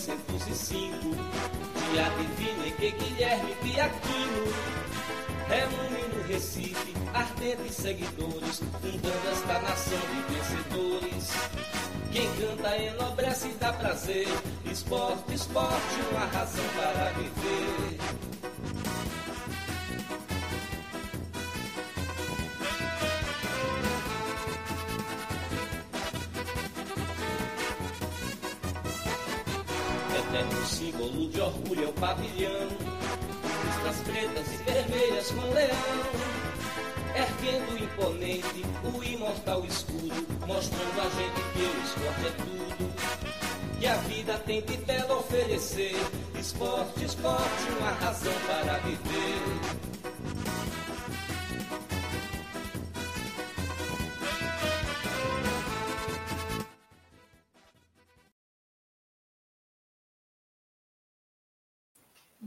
1905, dia divino em que Guilherme Piaquino reúne no Recife ardentes seguidores, fundando esta nação de vencedores. Quem canta enobrece e dá prazer, esporte, esporte, uma razão para viver. Orgulho é o pavilhão. Listras pretas e vermelhas com leão. Erguendo imponente o imortal escudo, mostrando a gente que o esporte é tudo. Que a vida tem de belo oferecer. Esporte, esporte, uma razão para viver.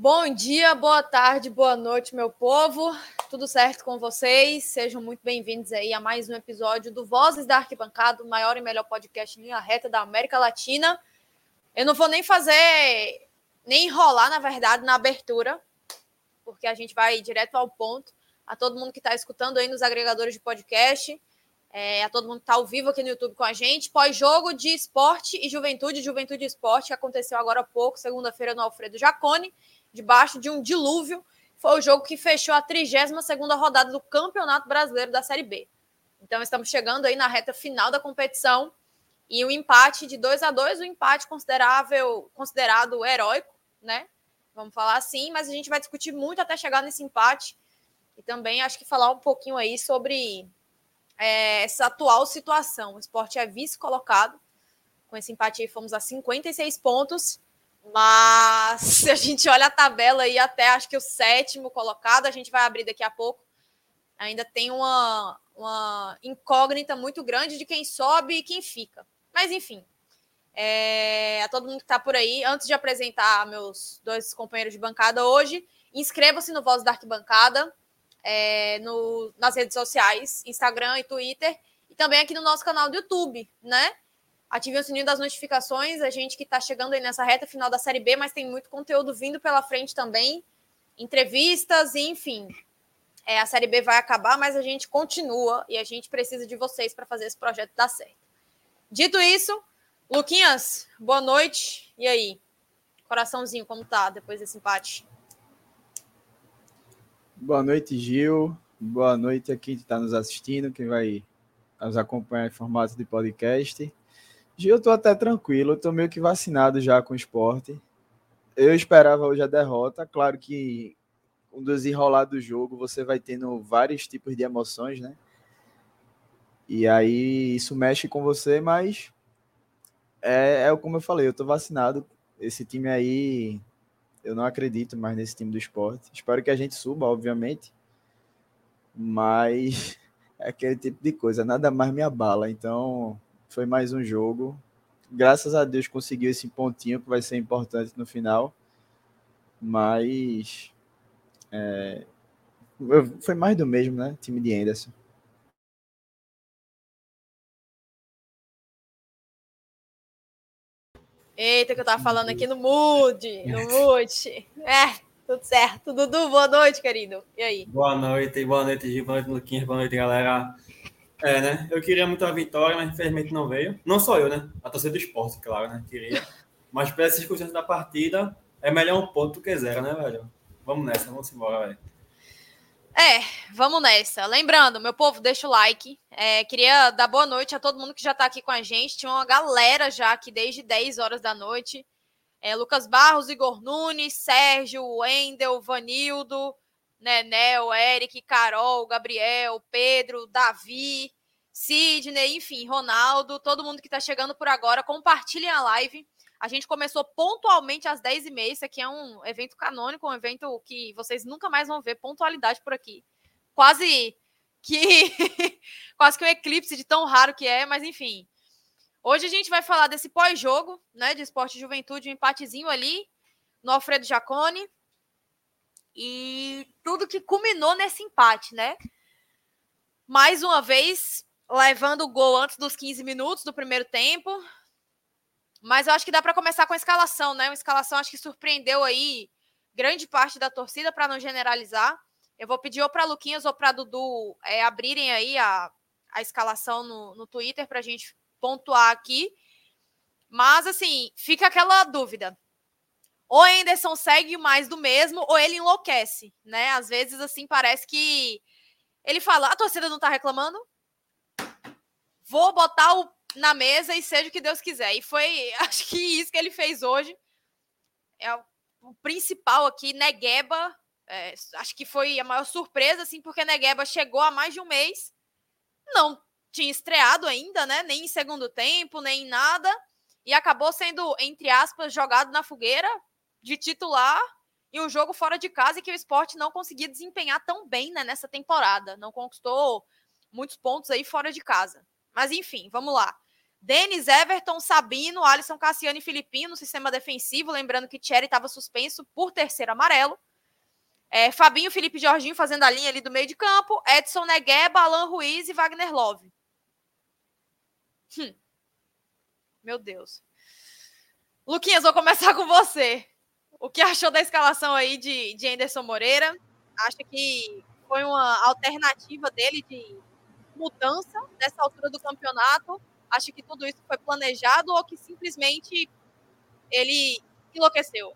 Bom dia, boa tarde, boa noite, meu povo. Tudo certo com vocês? Sejam muito bem-vindos aí a mais um episódio do Vozes da Arquibancada, o maior e melhor podcast em linha reta da América Latina. Eu não vou nem fazer, nem enrolar, na verdade, na abertura, porque a gente vai direto ao ponto. A todo mundo que está escutando aí nos agregadores de podcast, é, a todo mundo que está ao vivo aqui no YouTube com a gente. Pós-jogo de esporte e juventude, juventude e esporte, que aconteceu agora há pouco, segunda-feira, no Alfredo Jacone debaixo de um dilúvio. Foi o jogo que fechou a 32 rodada do Campeonato Brasileiro da Série B. Então estamos chegando aí na reta final da competição e o um empate de 2 a 2, um empate considerável, considerado heróico, né? Vamos falar assim, mas a gente vai discutir muito até chegar nesse empate e também acho que falar um pouquinho aí sobre é, essa atual situação. O esporte é vice colocado. Com esse empate aí fomos a 56 pontos mas se a gente olha a tabela aí até acho que o sétimo colocado, a gente vai abrir daqui a pouco. Ainda tem uma, uma incógnita muito grande de quem sobe e quem fica. Mas enfim, é, a todo mundo que está por aí, antes de apresentar meus dois companheiros de bancada hoje, inscreva-se no Voz da Arquibancada, é, no, nas redes sociais, Instagram e Twitter, e também aqui no nosso canal do YouTube, né? Ative o sininho das notificações, a gente que está chegando aí nessa reta final da Série B, mas tem muito conteúdo vindo pela frente também, entrevistas, enfim. É, a Série B vai acabar, mas a gente continua e a gente precisa de vocês para fazer esse projeto dar certo. Dito isso, Luquinhas, boa noite. E aí? Coraçãozinho, como tá depois desse empate? Boa noite, Gil. Boa noite a quem está nos assistindo, quem vai nos acompanhar em formato de podcast. Eu tô até tranquilo, eu tô meio que vacinado já com o esporte. Eu esperava hoje a derrota. Claro que um dos enrolados do jogo você vai tendo vários tipos de emoções, né? E aí isso mexe com você, mas é, é como eu falei, eu tô vacinado. Esse time aí, eu não acredito mais nesse time do esporte. Espero que a gente suba, obviamente. Mas é aquele tipo de coisa, nada mais me abala. Então, foi mais um jogo. Graças a Deus conseguiu esse pontinho que vai ser importante no final. Mas é, foi mais do mesmo, né? Time de Anderson. Eita, que eu tava falando aqui no Mood, no Mood. É, tudo certo. Dudu, boa noite, querido. E aí? Boa noite, boa noite, Gil, boa noite, Luquinhas, boa noite, galera. É, né? Eu queria muito a vitória, mas infelizmente não veio. Não só eu, né? A torcida do esporte, claro, né? Queria. Mas para essas circunstâncias da partida, é melhor um ponto que zero, né, velho? Vamos nessa, vamos embora, velho. É, vamos nessa. Lembrando, meu povo, deixa o like. É, queria dar boa noite a todo mundo que já está aqui com a gente. Tinha uma galera já aqui desde 10 horas da noite. É, Lucas Barros, Igor Nunes, Sérgio, Wendel, Vanildo, Nenel, Eric, Carol, Gabriel, Pedro, Davi, Sidney, enfim, Ronaldo, todo mundo que está chegando por agora, compartilhem a live. A gente começou pontualmente às 10h30. Isso aqui é um evento canônico, um evento que vocês nunca mais vão ver pontualidade por aqui. Quase que quase que um eclipse de tão raro que é, mas enfim. Hoje a gente vai falar desse pós-jogo, né, de esporte e juventude, um empatezinho ali no Alfredo Jacone. E tudo que culminou nesse empate, né? Mais uma vez, levando o gol antes dos 15 minutos do primeiro tempo. Mas eu acho que dá para começar com a escalação, né? Uma escalação acho que surpreendeu aí grande parte da torcida, para não generalizar. Eu vou pedir ou para Luquinhas ou para Dudu é, abrirem aí a, a escalação no, no Twitter para a gente pontuar aqui. Mas, assim, fica aquela dúvida. Ou Anderson segue mais do mesmo, ou ele enlouquece, né? Às vezes, assim, parece que ele fala: a torcida não tá reclamando, vou botar o, na mesa e seja o que Deus quiser. E foi, acho que isso que ele fez hoje. É o, o principal aqui, Negueba. É, acho que foi a maior surpresa, assim, porque Negueba chegou há mais de um mês, não tinha estreado ainda, né? Nem em segundo tempo, nem em nada. E acabou sendo, entre aspas, jogado na fogueira de titular em um jogo fora de casa e que o esporte não conseguia desempenhar tão bem né, nessa temporada. Não conquistou muitos pontos aí fora de casa. Mas enfim, vamos lá. Denis, Everton, Sabino, Alisson, Cassiano e Filipinho no sistema defensivo. Lembrando que Thierry estava suspenso por terceiro amarelo. É, Fabinho, Felipe Jorginho fazendo a linha ali do meio de campo. Edson Negueba, Alan Ruiz e Wagner Love. Hum. Meu Deus. Luquinhas, vou começar com você. O que achou da escalação aí de, de Anderson Moreira? Acha que foi uma alternativa dele de mudança nessa altura do campeonato? Acha que tudo isso foi planejado ou que simplesmente ele enlouqueceu?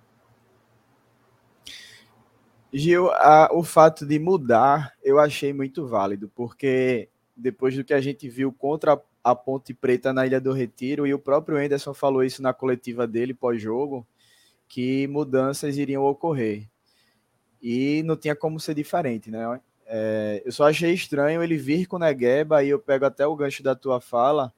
Gil, a, o fato de mudar eu achei muito válido, porque depois do que a gente viu contra a Ponte Preta na Ilha do Retiro, e o próprio Anderson falou isso na coletiva dele pós-jogo, que mudanças iriam ocorrer. E não tinha como ser diferente, né? É, eu só achei estranho ele vir com Negueba, e eu pego até o gancho da tua fala,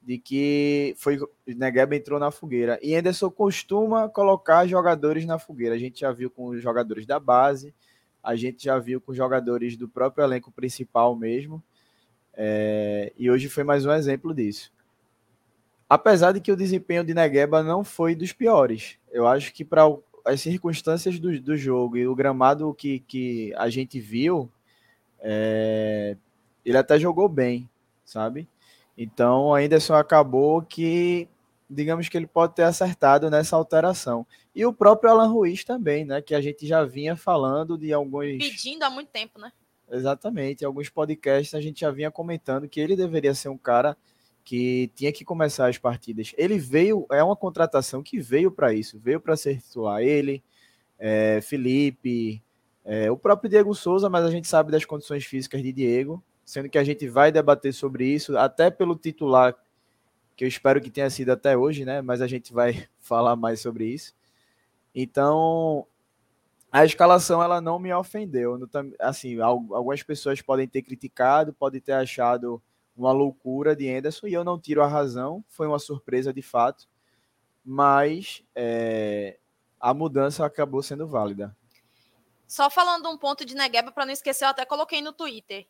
de que foi Negueba entrou na fogueira. E Anderson costuma colocar jogadores na fogueira. A gente já viu com os jogadores da base, a gente já viu com os jogadores do próprio elenco principal mesmo. É, e hoje foi mais um exemplo disso. Apesar de que o desempenho de Negueba não foi dos piores. Eu acho que para as circunstâncias do, do jogo e o gramado que, que a gente viu, é, ele até jogou bem, sabe? Então, o Anderson acabou que, digamos que ele pode ter acertado nessa alteração. E o próprio Alan Ruiz também, né? Que a gente já vinha falando de alguns. Pedindo há muito tempo, né? Exatamente. Em alguns podcasts a gente já vinha comentando que ele deveria ser um cara que tinha que começar as partidas. Ele veio, é uma contratação que veio para isso, veio para ser titular. Ele, é, Felipe, é, o próprio Diego Souza, mas a gente sabe das condições físicas de Diego, sendo que a gente vai debater sobre isso, até pelo titular, que eu espero que tenha sido até hoje, né? Mas a gente vai falar mais sobre isso. Então, a escalação ela não me ofendeu. Assim, algumas pessoas podem ter criticado, podem ter achado uma loucura de Anderson e eu não tiro a razão. Foi uma surpresa de fato, mas é, a mudança acabou sendo válida. Só falando um ponto de Negueba, para não esquecer, eu até coloquei no Twitter.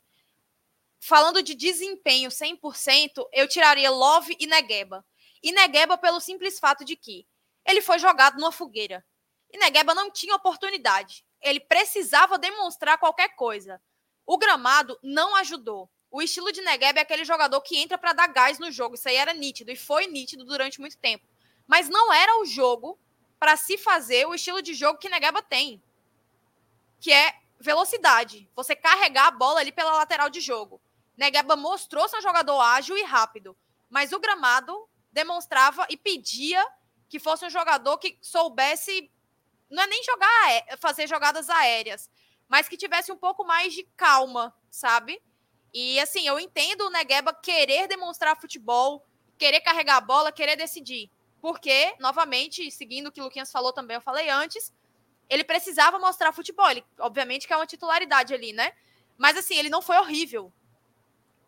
Falando de desempenho 100%, eu tiraria Love e Negueba. E Negueba pelo simples fato de que ele foi jogado numa fogueira. E Negueba não tinha oportunidade. Ele precisava demonstrar qualquer coisa. O gramado não ajudou. O estilo de Negueba é aquele jogador que entra para dar gás no jogo. Isso aí era nítido e foi nítido durante muito tempo. Mas não era o jogo para se fazer o estilo de jogo que Negueba tem, que é velocidade. Você carregar a bola ali pela lateral de jogo. Negueba mostrou ser um jogador ágil e rápido, mas o gramado demonstrava e pedia que fosse um jogador que soubesse não é nem jogar fazer jogadas aéreas, mas que tivesse um pouco mais de calma, sabe? E assim, eu entendo o Negueba querer demonstrar futebol, querer carregar a bola, querer decidir. Porque, novamente, seguindo o que o Luquinhas falou também, eu falei antes, ele precisava mostrar futebol. Ele, obviamente, que é uma titularidade ali, né? Mas assim, ele não foi horrível.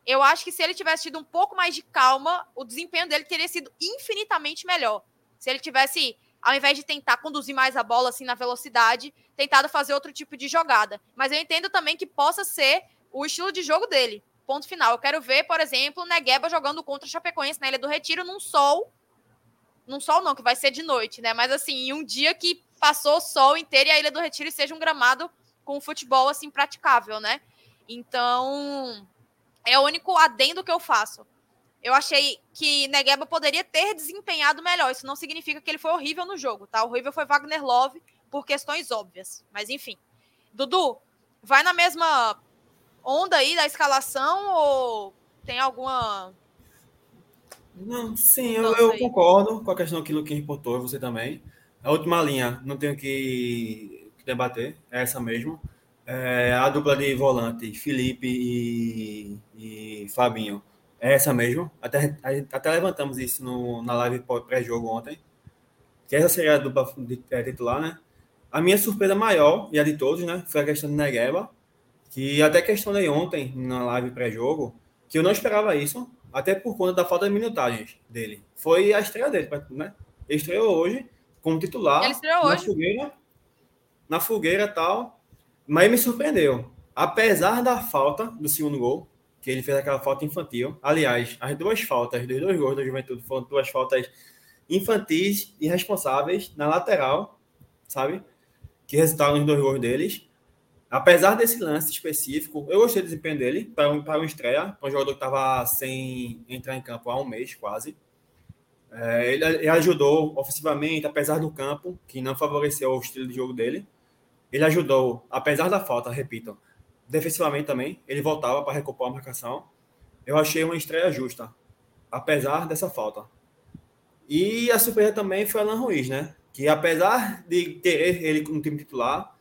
eu acho que se ele tivesse tido um pouco mais de calma, o desempenho dele teria sido infinitamente melhor. Se ele tivesse, ao invés de tentar conduzir mais a bola assim na velocidade, tentado fazer outro tipo de jogada. Mas eu entendo também que possa ser o estilo de jogo dele. Ponto final. Eu quero ver, por exemplo, Negueba jogando contra o Chapecoense na Ilha do Retiro num sol. Num sol não, que vai ser de noite, né? Mas assim, em um dia que passou o sol inteiro e a Ilha do Retiro seja um gramado com futebol assim praticável, né? Então, é o único adendo que eu faço. Eu achei que Negueba poderia ter desempenhado melhor. Isso não significa que ele foi horrível no jogo, tá? Horrível foi Wagner Love por questões óbvias. Mas enfim. Dudu, vai na mesma onda aí da escalação ou tem alguma. Não, sim, eu, eu concordo com a questão que o Luquinhas reportou, você também. A última linha, não tenho que, que debater, é essa mesmo. É, a dupla de volante, Felipe e, e Fabinho, é essa mesmo. Até, até levantamos isso no, na live pré-jogo ontem. Que essa seria a dupla de, é, titular, né? A minha surpresa maior, e a de todos, né? Foi a questão de Negueba, que até questionei ontem na live pré-jogo, que eu não esperava isso, até por conta da falta de minutagens dele. Foi a estreia dele, né? Ele estreou hoje como titular. Ele estreou na hoje. Fogueira, na fogueira tal. Mas me surpreendeu. Apesar da falta do segundo gol, que ele fez aquela falta infantil. Aliás, as duas faltas dos dois gols da Juventude foram duas faltas infantis e responsáveis na lateral, sabe? Que resultaram nos dois gols deles. Apesar desse lance específico, eu gostei do desempenho dele para um, para um estreia, para um jogador que estava sem entrar em campo há um mês quase. É, ele, ele ajudou ofensivamente, apesar do campo, que não favoreceu o estilo de jogo dele. Ele ajudou, apesar da falta, repito, defensivamente também. Ele voltava para recompor a marcação. Eu achei uma estreia justa, apesar dessa falta. E a surpresa também foi Alan Ruiz, né? Que apesar de querer ele no time titular,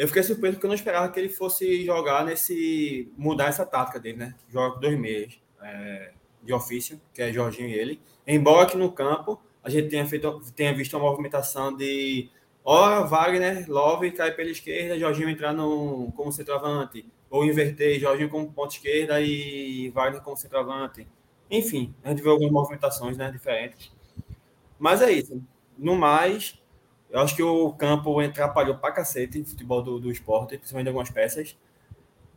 eu fiquei surpreso porque eu não esperava que ele fosse jogar nesse. mudar essa tática dele, né? Joga dois meias é, de ofício, que é Jorginho e ele. Embora aqui no campo a gente tenha, feito, tenha visto uma movimentação de Ora, Wagner, Love cai pela esquerda, Jorginho entrar no, como centroavante. Ou inverter, Jorginho como ponta esquerda e Wagner como centroavante. Enfim, a gente vê algumas movimentações né, diferentes. Mas é isso. No mais, eu acho que o campo atrapalhou pra cacete o futebol do, do esporte, principalmente algumas peças.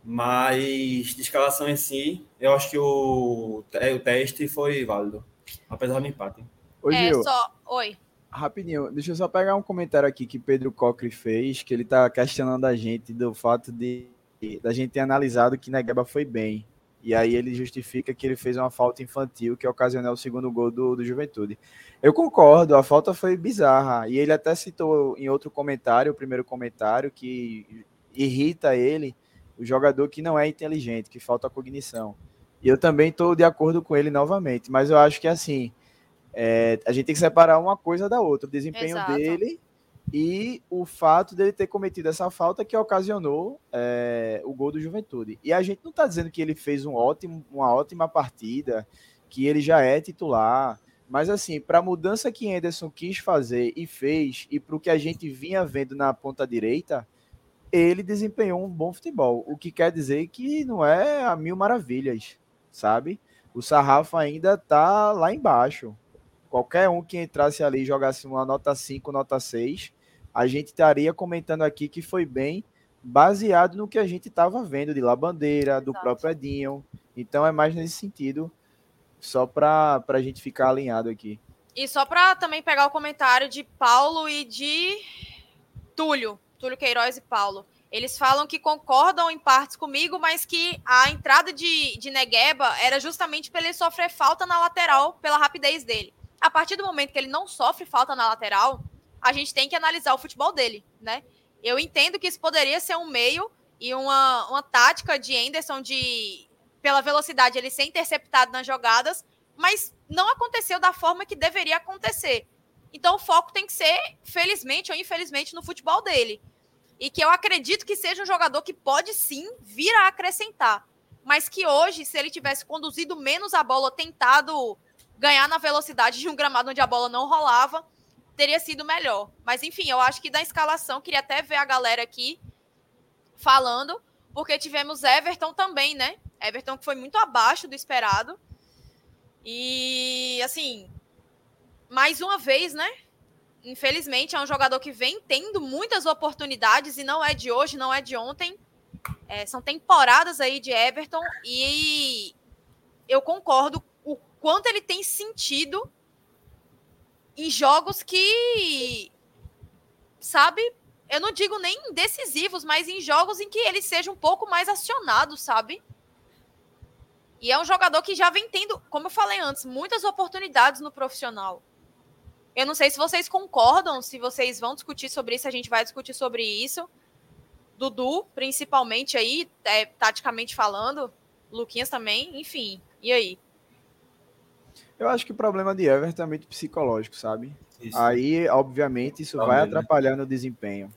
Mas de escalação em si, eu acho que o, o teste foi válido, apesar do empate. Oi, é, só. Oi. Rapidinho, deixa eu só pegar um comentário aqui que Pedro Cocre fez, que ele está questionando a gente do fato de da gente ter analisado que Negueba foi bem. E aí ele justifica que ele fez uma falta infantil que ocasionou o segundo gol do, do Juventude. Eu concordo, a falta foi bizarra. E ele até citou em outro comentário, o primeiro comentário, que irrita ele o jogador que não é inteligente, que falta cognição. E eu também estou de acordo com ele novamente, mas eu acho que assim, é, a gente tem que separar uma coisa da outra, o desempenho Exato. dele e o fato dele ter cometido essa falta que ocasionou é, o gol do Juventude. E a gente não está dizendo que ele fez um ótimo, uma ótima partida, que ele já é titular, mas assim, para a mudança que Anderson quis fazer e fez, e para o que a gente vinha vendo na ponta direita, ele desempenhou um bom futebol. O que quer dizer que não é a mil maravilhas, sabe? O sarrafo ainda está lá embaixo qualquer um que entrasse ali e jogasse uma nota 5, nota 6, a gente estaria comentando aqui que foi bem baseado no que a gente estava vendo de La Bandeira, do Exato. próprio Edinho. Então é mais nesse sentido, só para a gente ficar alinhado aqui. E só para também pegar o comentário de Paulo e de Túlio, Túlio Queiroz e Paulo. Eles falam que concordam em partes comigo, mas que a entrada de, de Negueba era justamente para ele sofrer falta na lateral pela rapidez dele a partir do momento que ele não sofre falta na lateral, a gente tem que analisar o futebol dele, né? Eu entendo que isso poderia ser um meio e uma, uma tática de Anderson de, pela velocidade, ele ser interceptado nas jogadas, mas não aconteceu da forma que deveria acontecer. Então o foco tem que ser, felizmente ou infelizmente, no futebol dele. E que eu acredito que seja um jogador que pode sim vir a acrescentar. Mas que hoje, se ele tivesse conduzido menos a bola, tentado ganhar na velocidade de um gramado onde a bola não rolava, teria sido melhor. Mas enfim, eu acho que da escalação, queria até ver a galera aqui falando, porque tivemos Everton também, né? Everton que foi muito abaixo do esperado. E assim, mais uma vez, né? Infelizmente, é um jogador que vem tendo muitas oportunidades e não é de hoje, não é de ontem. É, são temporadas aí de Everton e eu concordo quanto ele tem sentido em jogos que, sabe, eu não digo nem decisivos, mas em jogos em que ele seja um pouco mais acionado, sabe? E é um jogador que já vem tendo, como eu falei antes, muitas oportunidades no profissional. Eu não sei se vocês concordam, se vocês vão discutir sobre isso, a gente vai discutir sobre isso. Dudu, principalmente aí, é, taticamente falando, Luquinhas também, enfim. E aí? Eu acho que o problema de Everton é muito psicológico, sabe? Isso. Aí, obviamente, isso vai atrapalhar né? no desempenho.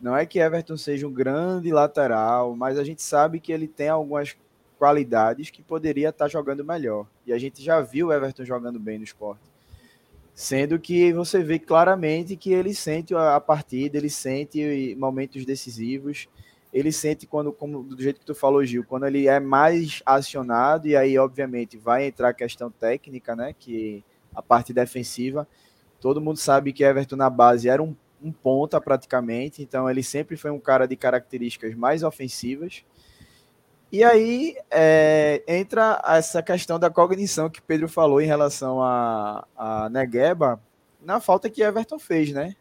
Não é que Everton seja um grande lateral, mas a gente sabe que ele tem algumas qualidades que poderia estar jogando melhor. E a gente já viu Everton jogando bem no esporte. Sendo que você vê claramente que ele sente a partida, ele sente momentos decisivos, ele sente quando, como do jeito que tu falou, Gil, quando ele é mais acionado, e aí, obviamente, vai entrar a questão técnica, né? Que a parte defensiva. Todo mundo sabe que Everton na base era um, um ponta praticamente, então ele sempre foi um cara de características mais ofensivas. E aí é, entra essa questão da cognição que Pedro falou em relação a, a Negueba, na falta que Everton fez, né?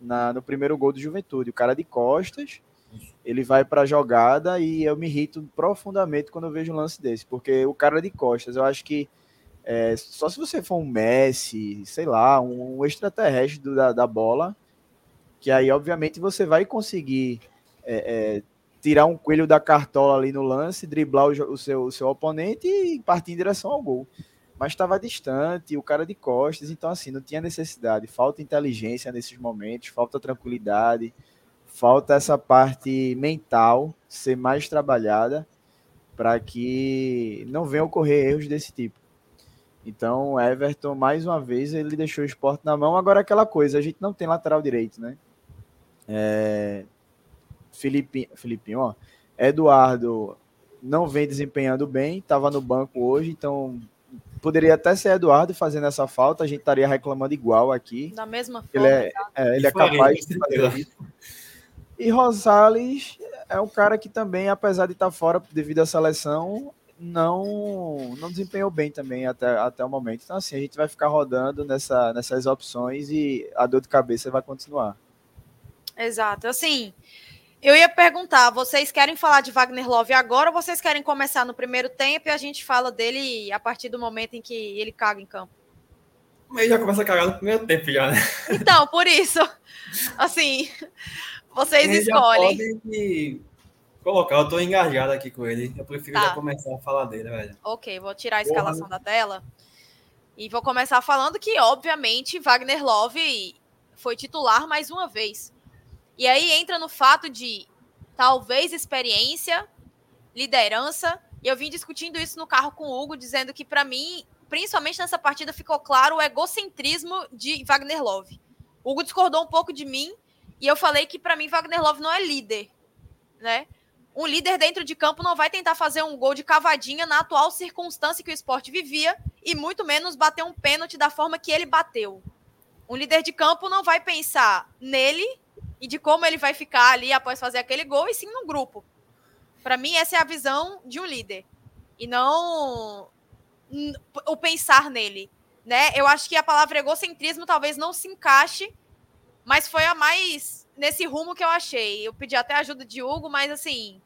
Na, no primeiro gol do Juventude. O cara de costas, ele vai para a jogada e eu me irrito profundamente quando eu vejo um lance desse, porque o cara de costas, eu acho que é, só se você for um Messi, sei lá, um, um extraterrestre do, da, da bola, que aí obviamente você vai conseguir é, é, tirar um coelho da cartola ali no lance, driblar o, o, seu, o seu oponente e partir em direção ao gol. Mas estava distante, o cara de costas, então assim, não tinha necessidade. Falta inteligência nesses momentos, falta tranquilidade, falta essa parte mental ser mais trabalhada para que não venham ocorrer erros desse tipo. Então, Everton, mais uma vez, ele deixou o esporte na mão. Agora, aquela coisa, a gente não tem lateral direito, né? É, Felipe, Filipinho, ó. Eduardo não vem desempenhando bem, estava no banco hoje, então poderia até ser Eduardo fazendo essa falta, a gente estaria reclamando igual aqui. Da mesma forma. Ele é, tá? é ele é capaz de fazer isso. E Rosales é um cara que também, apesar de estar fora devido à seleção, não não desempenhou bem também até, até o momento. Então, assim, a gente vai ficar rodando nessa, nessas opções e a dor de cabeça vai continuar. Exato. Assim, eu ia perguntar, vocês querem falar de Wagner Love agora ou vocês querem começar no primeiro tempo e a gente fala dele a partir do momento em que ele caga em campo? Mas já começa a cagar no primeiro tempo já, né? Então, por isso, assim, vocês escolhem. colocar, eu tô engajado aqui com ele. Eu prefiro tá. já começar a falar dele, velho. Ok, vou tirar a escalação Porra. da tela. E vou começar falando que, obviamente, Wagner Love foi titular mais uma vez. E aí entra no fato de talvez experiência, liderança. E eu vim discutindo isso no carro com o Hugo, dizendo que para mim, principalmente nessa partida, ficou claro o egocentrismo de Wagner Love. O Hugo discordou um pouco de mim e eu falei que para mim Wagner Love não é líder, né? Um líder dentro de campo não vai tentar fazer um gol de cavadinha na atual circunstância que o esporte vivia e muito menos bater um pênalti da forma que ele bateu. Um líder de campo não vai pensar nele e de como ele vai ficar ali após fazer aquele gol, e sim no grupo. Para mim, essa é a visão de um líder. E não o pensar nele. Né? Eu acho que a palavra egocentrismo talvez não se encaixe, mas foi a mais nesse rumo que eu achei. Eu pedi até ajuda de Hugo, mas assim.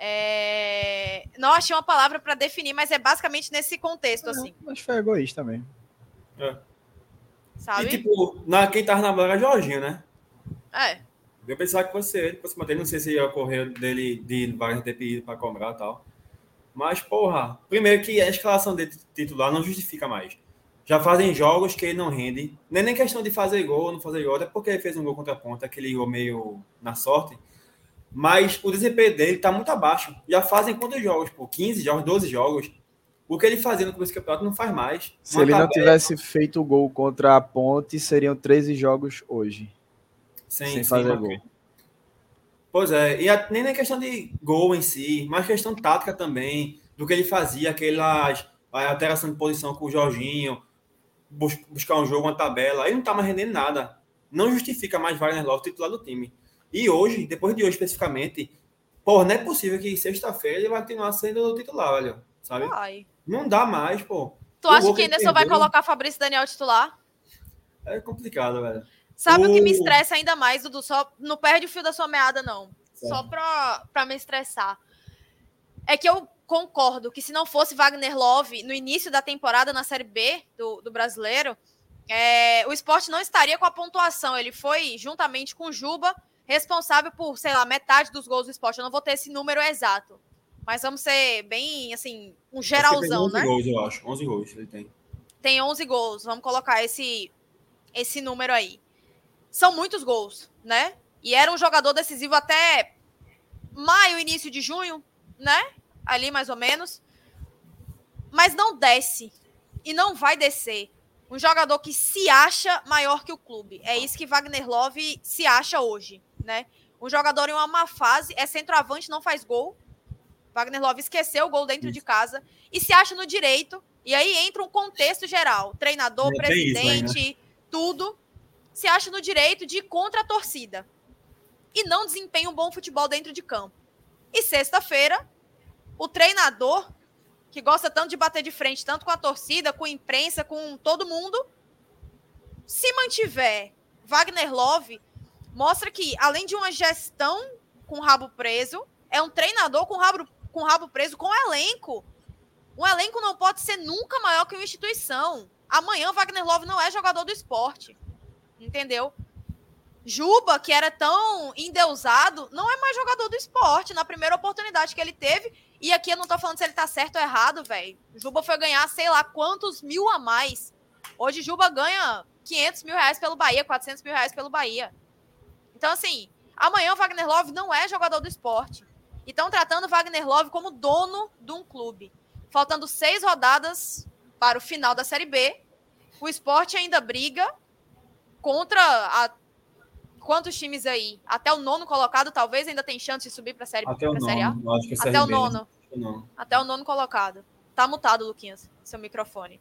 É... Não achei uma palavra para definir, mas é basicamente nesse contexto, é, assim. Mas foi egoísta também. É. Sabe? E, tipo, na, quem tava na bola era Jorginho, né? É. Eu pensava que fosse ele, fosse manter, não sei se ia ocorrer dele de Wagner ter pedido para cobrar e tal. Mas, porra, primeiro que a escalação dele titular não justifica mais. Já fazem jogos que ele não rende. Nem nem questão de fazer gol ou não fazer gol, até porque ele fez um gol contra a ponta, aquele gol meio na sorte. Mas o desempenho dele tá muito abaixo. Já fazem quantos jogos? Por 15 jogos, 12 jogos. O que ele fazia no começo do campeonato não faz mais. Se Uma ele tabela... não tivesse feito o gol contra a Ponte, seriam 13 jogos hoje. Sim, sem fazer sim, gol. Pois é, e a, nem na questão de gol em si, mas questão tática também. do que ele fazia, aquelas a alteração de posição com o Jorginho, bus buscar um jogo, uma tabela, aí não tá mais rendendo nada. Não justifica mais Wagner Love titular do time. E hoje, depois de hoje especificamente, pô, não é possível que sexta-feira ele vai continuar sendo titular, olha, sabe? Vai. Não dá mais, pô. Tu acha que ainda só vai colocar Fabrício Daniel titular? É complicado, velho. Sabe o... o que me estressa ainda mais, Dudu? Só não perde o fio da sua meada, não. Só pra, pra me estressar. É que eu concordo que se não fosse Wagner Love no início da temporada na Série B do, do brasileiro, é, o esporte não estaria com a pontuação. Ele foi, juntamente com o Juba, responsável por, sei lá, metade dos gols do esporte. Eu não vou ter esse número exato. Mas vamos ser bem, assim, um geralzão, 11 né? gols, eu acho. 11 gols ele tem. Tem 11 gols. Vamos colocar esse, esse número aí. São muitos gols, né? E era um jogador decisivo até maio, início de junho, né? Ali mais ou menos. Mas não desce. E não vai descer. Um jogador que se acha maior que o clube. É isso que Wagner Love se acha hoje, né? Um jogador em uma má fase, é centroavante, não faz gol. Wagner Love esqueceu o gol dentro de casa e se acha no direito. E aí entra um contexto geral: treinador, é presidente, aí, né? tudo. Se acha no direito de ir contra a torcida. E não desempenha um bom futebol dentro de campo. E sexta-feira, o treinador, que gosta tanto de bater de frente, tanto com a torcida, com a imprensa, com todo mundo, se mantiver Wagner Love, mostra que, além de uma gestão com rabo preso, é um treinador com rabo, com rabo preso com elenco. Um elenco não pode ser nunca maior que uma instituição. Amanhã, Wagner Love não é jogador do esporte. Entendeu? Juba, que era tão endeusado, não é mais jogador do esporte. Na primeira oportunidade que ele teve, e aqui eu não tô falando se ele tá certo ou errado, velho. Juba foi ganhar sei lá quantos mil a mais. Hoje Juba ganha 500 mil reais pelo Bahia, 400 mil reais pelo Bahia. Então, assim, amanhã o Wagner Love não é jogador do esporte. E estão tratando o Wagner Love como dono de um clube. Faltando seis rodadas para o final da Série B. O esporte ainda briga contra a quantos times aí? Até o nono colocado, talvez ainda tem chance de subir para a série, Até pra série A? Acho que é Até o nono. Até o nono colocado. Tá mutado, Luquinhas, seu microfone.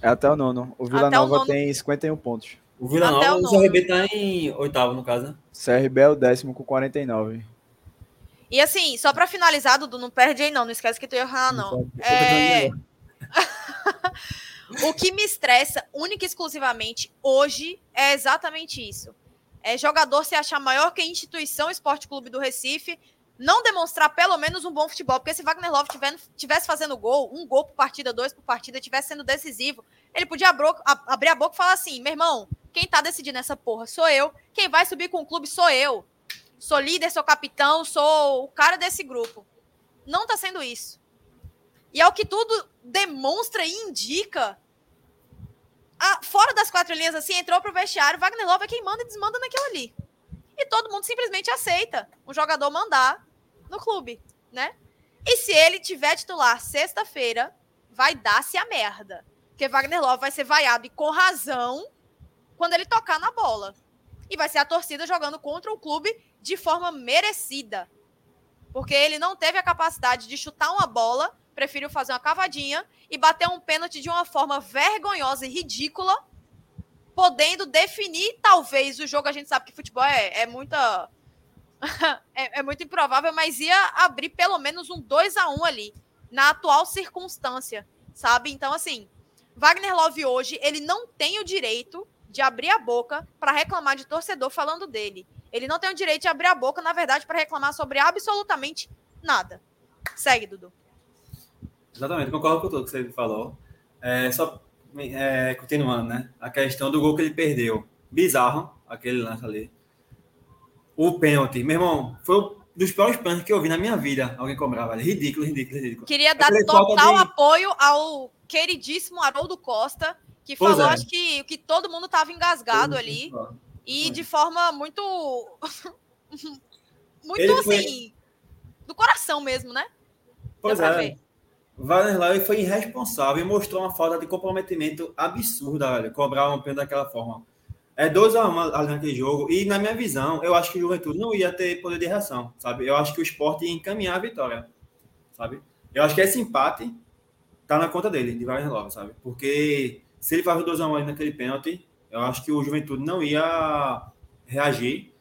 É até o nono. O Vila até Nova o nono... tem 51 pontos. O Vila até Nova, o, o CRB tá em oitavo, no caso, né? CRB é o décimo com 49. E assim, só para finalizar, Dudu, não perde aí não, não esquece que tu ia falar não. É... o que me estressa, única e exclusivamente, hoje, é exatamente isso é, jogador se achar maior que a instituição Esporte Clube do Recife, não demonstrar pelo menos um bom futebol, porque se Wagner Love tivesse fazendo gol, um gol por partida, dois por partida, tivesse sendo decisivo, ele podia abrir a boca e falar assim: meu irmão, quem tá decidindo essa porra sou eu, quem vai subir com o clube sou eu. Sou líder, sou capitão, sou o cara desse grupo. Não tá sendo isso. E é o que tudo demonstra e indica a, fora das quatro linhas, assim, entrou pro vestiário, Wagner Love é quem manda e desmanda naquilo ali. E todo mundo simplesmente aceita um jogador mandar no clube, né? E se ele tiver titular sexta-feira, vai dar-se a merda. Porque Wagner Love vai ser vaiado e com razão quando ele tocar na bola. E vai ser a torcida jogando contra o clube de forma merecida. Porque ele não teve a capacidade de chutar uma bola preferiu fazer uma cavadinha e bater um pênalti de uma forma vergonhosa e ridícula, podendo definir talvez o jogo. A gente sabe que futebol é, é muita. é, é, muito improvável, mas ia abrir pelo menos um 2 a 1 ali, na atual circunstância, sabe? Então, assim, Wagner Love hoje, ele não tem o direito de abrir a boca para reclamar de torcedor falando dele. Ele não tem o direito de abrir a boca, na verdade, para reclamar sobre absolutamente nada. Segue, Dudu. Exatamente, concordo com tudo que você falou. É, só é, continuando, né? A questão do gol que ele perdeu. Bizarro, aquele lance ali. O pênalti. Meu irmão, foi um dos piores pênaltis que eu vi na minha vida. Alguém cobrar, velho. Ridículo, ridículo, ridículo. Queria dar total de... apoio ao queridíssimo Haroldo Costa, que pois falou, é. acho que, que todo mundo estava engasgado ali. E de forma muito. muito ele assim. Foi... Do coração mesmo, né? Pois é. Ver. Love foi irresponsável e mostrou uma falta de comprometimento absurda, velho, cobrar um pênalti daquela forma. É 2 a 1 um ali naquele jogo, e na minha visão, eu acho que o Juventude não ia ter poder de reação, sabe? Eu acho que o esporte ia encaminhar a vitória, sabe? Eu acho que esse empate tá na conta dele, de Love, sabe? Porque se ele faz o 2x1 ali naquele pênalti, eu acho que o Juventude não ia reagir.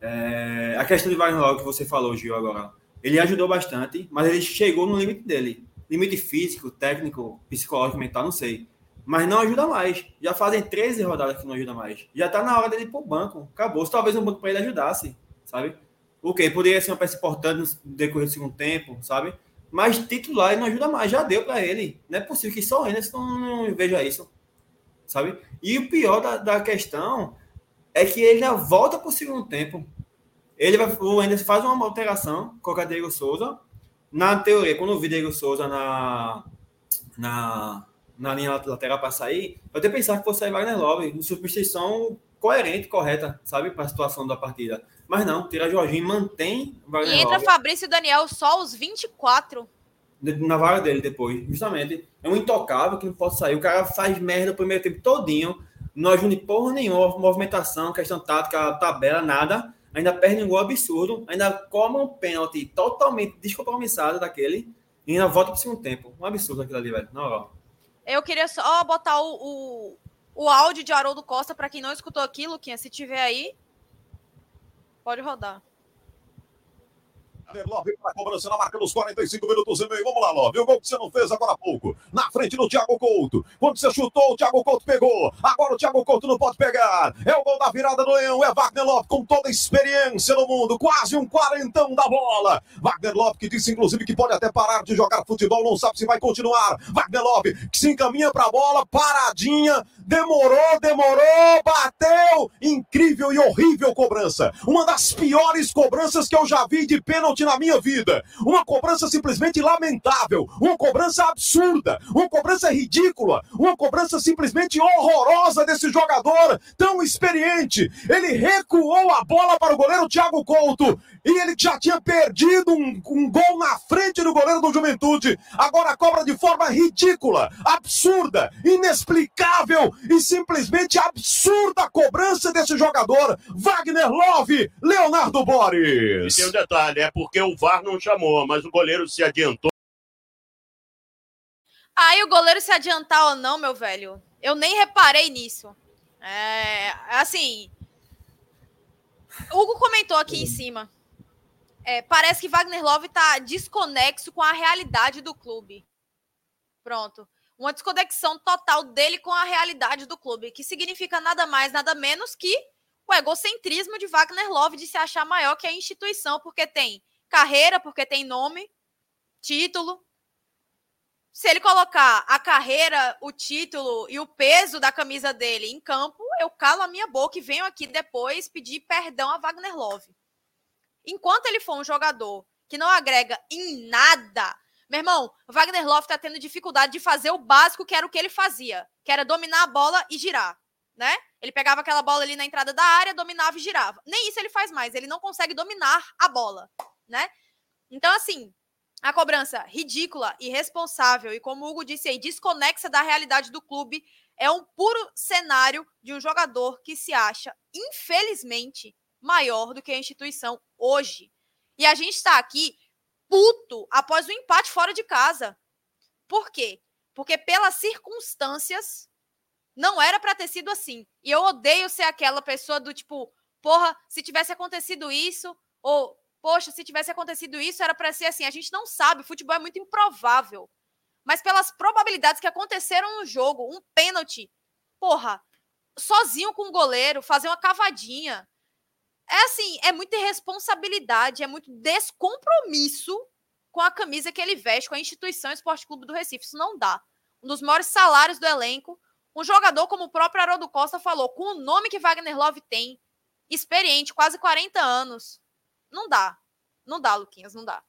É... A questão de Love que você falou, Gil, agora, ele ajudou bastante, mas ele chegou no limite dele. Limite físico, técnico, psicológico, mental, não sei. Mas não ajuda mais. Já fazem 13 rodadas que não ajuda mais. Já tá na hora dele ir pro banco. Acabou. Se talvez um banco para ele ajudasse, sabe? O okay, Poderia ser uma peça importante no decorrer do segundo tempo, sabe? Mas titular ele não ajuda mais. Já deu para ele. Não é possível que só o Anderson não veja isso, sabe? E o pior da, da questão é que ele já volta pro segundo tempo. Ele vai, o Anderson faz uma alteração, coloca Diego Souza. Na teoria, quando eu vi Diego Souza na, na na linha lateral para sair, eu até pensava que fosse sair Wagner Love, substituição coerente, correta, sabe, para a situação da partida. Mas não, tira Jorginho, mantém Wagner E entra Love. Fabrício e Daniel só os 24. Na vaga dele depois, justamente. É um intocável que não pode sair. O cara faz merda o primeiro tempo todinho, não ajuda em porra nenhuma, movimentação, questão tática, tabela, nada. Ainda perde um gol absurdo, ainda come um pênalti totalmente descompromissado daquele e ainda volta para o segundo tempo. Um absurdo aquilo ali, velho. Na hora. Eu queria só botar o, o, o áudio de Haroldo Costa para quem não escutou aqui, Luquinha, se tiver aí. Pode rodar. Love para a cobrança na marca dos 45 minutos e meio. Vamos lá, Love. O gol que você não fez agora há pouco. Na frente do Thiago Couto. Quando você chutou, o Thiago Couto pegou. Agora o Thiago Couto não pode pegar. É o gol da virada do Leão. É Wagner Love com toda a experiência no mundo. Quase um quarentão da bola. Wagner Love que disse, inclusive, que pode até parar de jogar futebol. Não sabe se vai continuar. Wagner Love que se encaminha para a bola. Paradinha. Demorou, demorou. Bateu. Incrível e horrível cobrança. Uma das piores cobranças que eu já vi de pênalti na minha vida. Uma cobrança simplesmente lamentável, uma cobrança absurda, uma cobrança ridícula, uma cobrança simplesmente horrorosa desse jogador tão experiente. Ele recuou a bola para o goleiro Thiago Couto e ele já tinha perdido um, um gol na frente do goleiro do Juventude. Agora cobra de forma ridícula, absurda, inexplicável e simplesmente absurda cobrança desse jogador, Wagner Love, Leonardo Boris. E tem um detalhe, é porque o VAR não chamou, mas o goleiro se adiantou. Aí o goleiro se adiantar ou não, meu velho, eu nem reparei nisso. É, assim, Hugo comentou aqui em cima. É, parece que Wagner Love está desconexo com a realidade do clube. Pronto. Uma desconexão total dele com a realidade do clube, que significa nada mais, nada menos que o egocentrismo de Wagner Love de se achar maior que a instituição, porque tem carreira, porque tem nome, título. Se ele colocar a carreira, o título e o peso da camisa dele em campo, eu calo a minha boca e venho aqui depois pedir perdão a Wagner Love. Enquanto ele for um jogador que não agrega em nada, meu irmão, Wagner Love tá tendo dificuldade de fazer o básico que era o que ele fazia, que era dominar a bola e girar, né? Ele pegava aquela bola ali na entrada da área, dominava e girava. Nem isso ele faz mais, ele não consegue dominar a bola né? Então, assim, a cobrança ridícula, irresponsável e, como o Hugo disse aí, desconexa da realidade do clube é um puro cenário de um jogador que se acha, infelizmente, maior do que a instituição hoje. E a gente está aqui puto após o empate fora de casa. Por quê? Porque pelas circunstâncias não era para ter sido assim. E eu odeio ser aquela pessoa do tipo, porra, se tivesse acontecido isso, ou poxa, se tivesse acontecido isso, era para ser assim. A gente não sabe, o futebol é muito improvável. Mas pelas probabilidades que aconteceram no jogo, um pênalti, porra, sozinho com o goleiro, fazer uma cavadinha. É assim, é muita irresponsabilidade, é muito descompromisso com a camisa que ele veste, com a instituição Esporte Clube do Recife. Isso não dá. Um dos maiores salários do elenco. Um jogador, como o próprio Haroldo Costa falou, com o nome que Wagner Love tem, experiente, quase 40 anos. Não dá. Não dá, Luquinhas, não dá.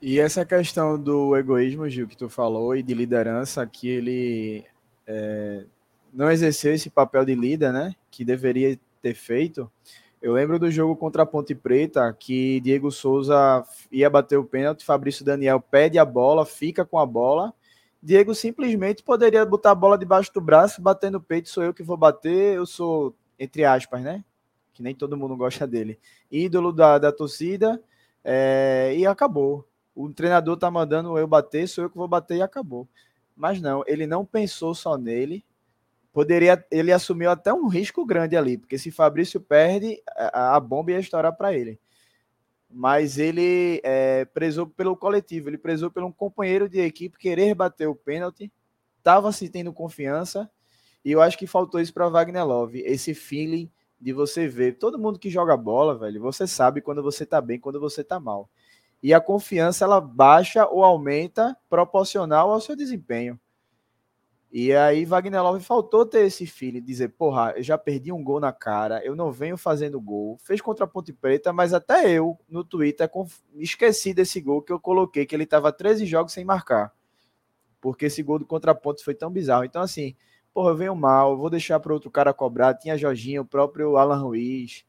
E essa questão do egoísmo, Gil, que tu falou, e de liderança, que ele é, não exerceu esse papel de líder, né? Que deveria ter feito. Eu lembro do jogo contra a Ponte Preta, que Diego Souza ia bater o pênalti, Fabrício Daniel pede a bola, fica com a bola. Diego simplesmente poderia botar a bola debaixo do braço, bater no peito, sou eu que vou bater, eu sou, entre aspas, né? Que nem todo mundo gosta dele, ídolo da, da torcida, é, e acabou. o treinador tá mandando eu bater, sou eu que vou bater e acabou. Mas não, ele não pensou só nele. Poderia, ele assumiu até um risco grande ali, porque se Fabrício perde, a, a bomba ia estourar para ele. Mas ele é, prezou pelo coletivo, ele prezou pelo um companheiro de equipe querer bater o pênalti, estava se tendo confiança, e eu acho que faltou isso para Wagner Love, esse feeling de você ver todo mundo que joga bola, velho, você sabe quando você tá bem, quando você tá mal e a confiança ela baixa ou aumenta proporcional ao seu desempenho. E aí Wagner Love faltou ter esse filho, dizer, porra, eu já perdi um gol na cara, eu não venho fazendo gol. Fez contra a Ponte Preta, mas até eu no Twitter esqueci desse gol que eu coloquei, que ele estava 13 jogos sem marcar. Porque esse gol do contra a Ponte foi tão bizarro. Então assim, porra, eu venho mal, vou deixar para outro cara cobrar. Tinha Jorginho, o próprio Alan Ruiz,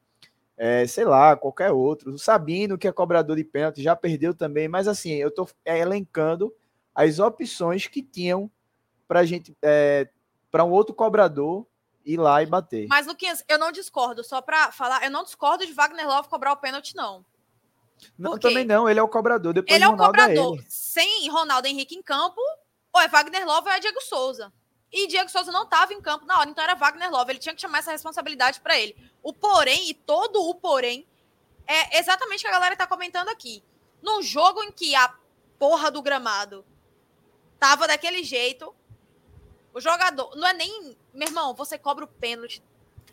é, sei lá, qualquer outro. O Sabino, que é cobrador de pênalti, já perdeu também, mas assim, eu estou elencando as opções que tinham para gente, é, para um outro cobrador ir lá e bater. Mas, Luquinhas, eu não discordo, só para falar, eu não discordo de Wagner Love cobrar o pênalti, não. Não, também não, ele é o cobrador. Depois ele é o é cobrador. É Sem Ronaldo Henrique em campo, ou é Wagner Love ou é Diego Souza. E Diego Souza não estava em campo na hora, então era Wagner Love. Ele tinha que chamar essa responsabilidade para ele. O porém, e todo o porém, é exatamente o que a galera está comentando aqui. Num jogo em que a porra do gramado tava daquele jeito, o jogador. Não é nem. Meu irmão, você cobra o pênalti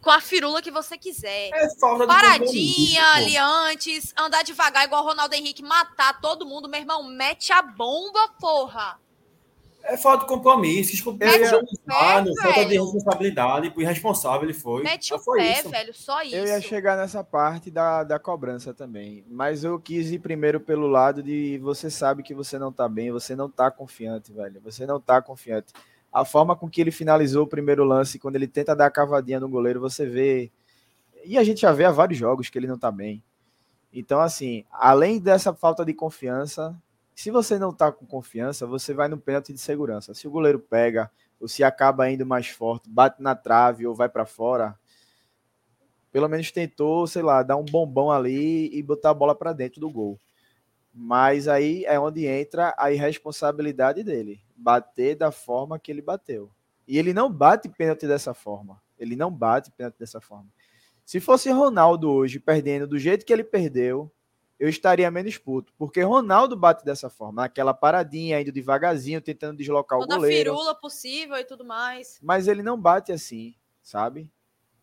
com a firula que você quiser. É falta Paradinha ali antes, andar devagar igual o Ronaldo Henrique, matar todo mundo, meu irmão, mete a bomba, porra. É falta de compromisso, o pé, falta de responsabilidade, o irresponsável ele foi. Mete o foi pé, isso. velho, só isso. Eu ia chegar nessa parte da, da cobrança também, mas eu quis ir primeiro pelo lado de você sabe que você não tá bem, você não tá confiante, velho. Você não tá confiante. A forma com que ele finalizou o primeiro lance, quando ele tenta dar a cavadinha no goleiro, você vê. E a gente já vê há vários jogos que ele não tá bem. Então, assim, além dessa falta de confiança, se você não tá com confiança, você vai no pênalti de segurança. Se o goleiro pega, ou se acaba indo mais forte, bate na trave ou vai para fora, pelo menos tentou, sei lá, dar um bombão ali e botar a bola para dentro do gol. Mas aí é onde entra a irresponsabilidade dele, bater da forma que ele bateu. E ele não bate pênalti dessa forma. Ele não bate pênalti dessa forma. Se fosse Ronaldo hoje perdendo do jeito que ele perdeu, eu estaria menos puto. Porque Ronaldo bate dessa forma, naquela paradinha, indo devagarzinho, tentando deslocar Toda o goleiro. firula possível e tudo mais. Mas ele não bate assim, sabe?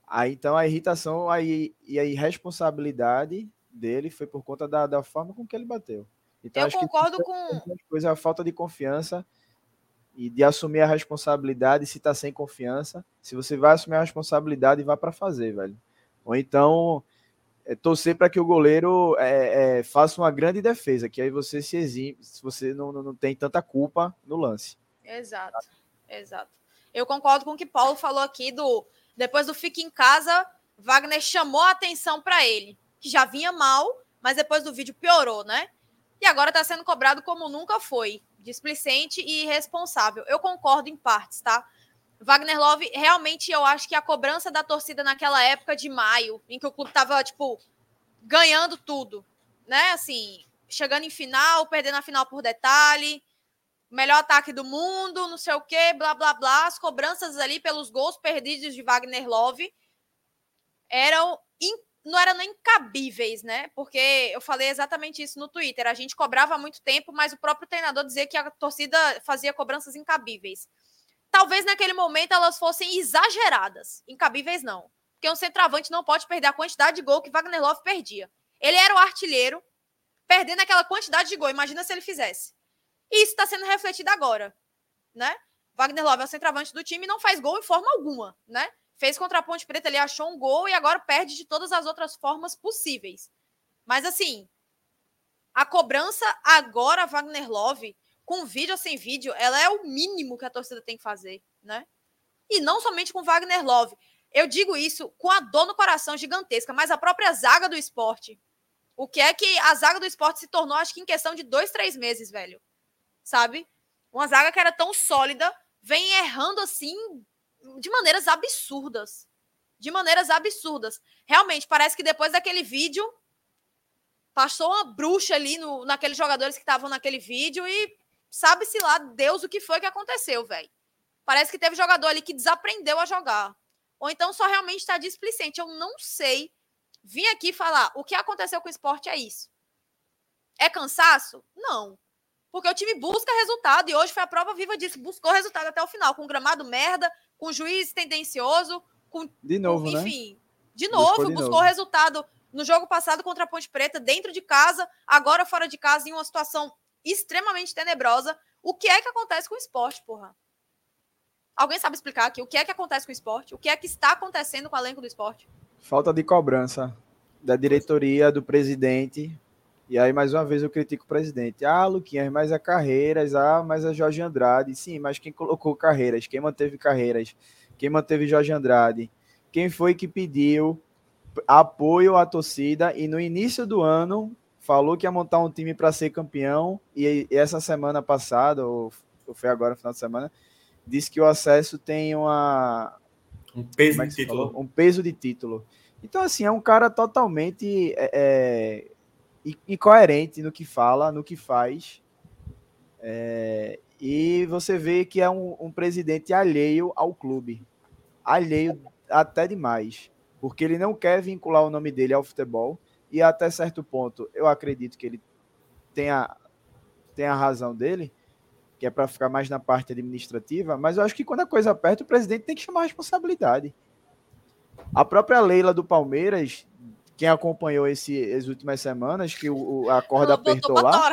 Aí então a irritação aí, e a irresponsabilidade dele foi por conta da, da forma com que ele bateu. Então, Eu acho que concordo com. duas coisas, a falta de confiança e de assumir a responsabilidade se tá sem confiança. Se você vai assumir a responsabilidade, vá para fazer, velho. Ou então é, torcer para que o goleiro é, é, faça uma grande defesa, que aí você se exime, você não, não, não tem tanta culpa no lance. Exato, exato. Eu concordo com o que Paulo falou aqui do depois do fique em casa, Wagner chamou a atenção para ele, que já vinha mal, mas depois do vídeo piorou, né? E agora está sendo cobrado como nunca foi, displicente e irresponsável. Eu concordo em partes, tá? Wagner Love, realmente eu acho que a cobrança da torcida naquela época de maio, em que o clube tava, tipo, ganhando tudo, né? Assim, chegando em final, perdendo a final por detalhe, melhor ataque do mundo, não sei o quê, blá, blá, blá. As cobranças ali pelos gols perdidos de Wagner Love eram não eram nem cabíveis, né? Porque eu falei exatamente isso no Twitter. A gente cobrava há muito tempo, mas o próprio treinador dizia que a torcida fazia cobranças incabíveis. Talvez naquele momento elas fossem exageradas. Incabíveis não. Porque um centroavante não pode perder a quantidade de gol que Wagner Love perdia. Ele era o artilheiro, perdendo aquela quantidade de gol. Imagina se ele fizesse. E isso está sendo refletido agora, né? Wagner Love é o centroavante do time e não faz gol em forma alguma, né? Fez contra a Ponte Preta, ele achou um gol e agora perde de todas as outras formas possíveis. Mas assim, a cobrança agora, Wagner Love, com vídeo ou sem vídeo, ela é o mínimo que a torcida tem que fazer, né? E não somente com Wagner Love. Eu digo isso com a dor no coração gigantesca, mas a própria zaga do esporte. O que é que a zaga do esporte se tornou, acho que em questão de dois, três meses, velho. Sabe? Uma zaga que era tão sólida, vem errando assim de maneiras absurdas. De maneiras absurdas. Realmente, parece que depois daquele vídeo, passou uma bruxa ali no, naqueles jogadores que estavam naquele vídeo e sabe-se lá Deus o que foi que aconteceu, velho. Parece que teve jogador ali que desaprendeu a jogar. Ou então só realmente está displicente. Eu não sei. Vim aqui falar o que aconteceu com o esporte é isso. É cansaço? Não. Porque o time busca resultado e hoje foi a prova viva disso. Buscou resultado até o final, com gramado merda, com juiz tendencioso, com. De novo, com, né? enfim, de novo, Buscou de buscou novo. resultado no jogo passado contra a Ponte Preta, dentro de casa, agora fora de casa, em uma situação extremamente tenebrosa. O que é que acontece com o esporte, porra? Alguém sabe explicar aqui o que é que acontece com o esporte? O que é que está acontecendo com o elenco do esporte? Falta de cobrança da diretoria, do presidente. E aí, mais uma vez, eu critico o presidente. Ah, Luquinhas, mas é Carreiras. Ah, mas é Jorge Andrade. Sim, mas quem colocou Carreiras? Quem manteve Carreiras? Quem manteve Jorge Andrade? Quem foi que pediu apoio à torcida e no início do ano falou que ia montar um time para ser campeão e essa semana passada, ou ou foi agora, final de semana, disse que o acesso tem uma, Um peso é de título. falou? Um peso de título. Então, assim, é um cara totalmente é, é, in- incoerente no que fala, no que faz. É, e você vê que é um, um presidente alheio ao clube. Alheio até demais. Porque ele não quer vincular o nome dele ao futebol. E até certo ponto, eu acredito que ele tenha, tenha a razão dele, que é para ficar mais na parte administrativa, mas eu acho que quando a coisa aperta, o presidente tem que chamar a responsabilidade. A própria Leila do Palmeiras, quem acompanhou esse, as últimas semanas, que o, a corda Ela apertou lá.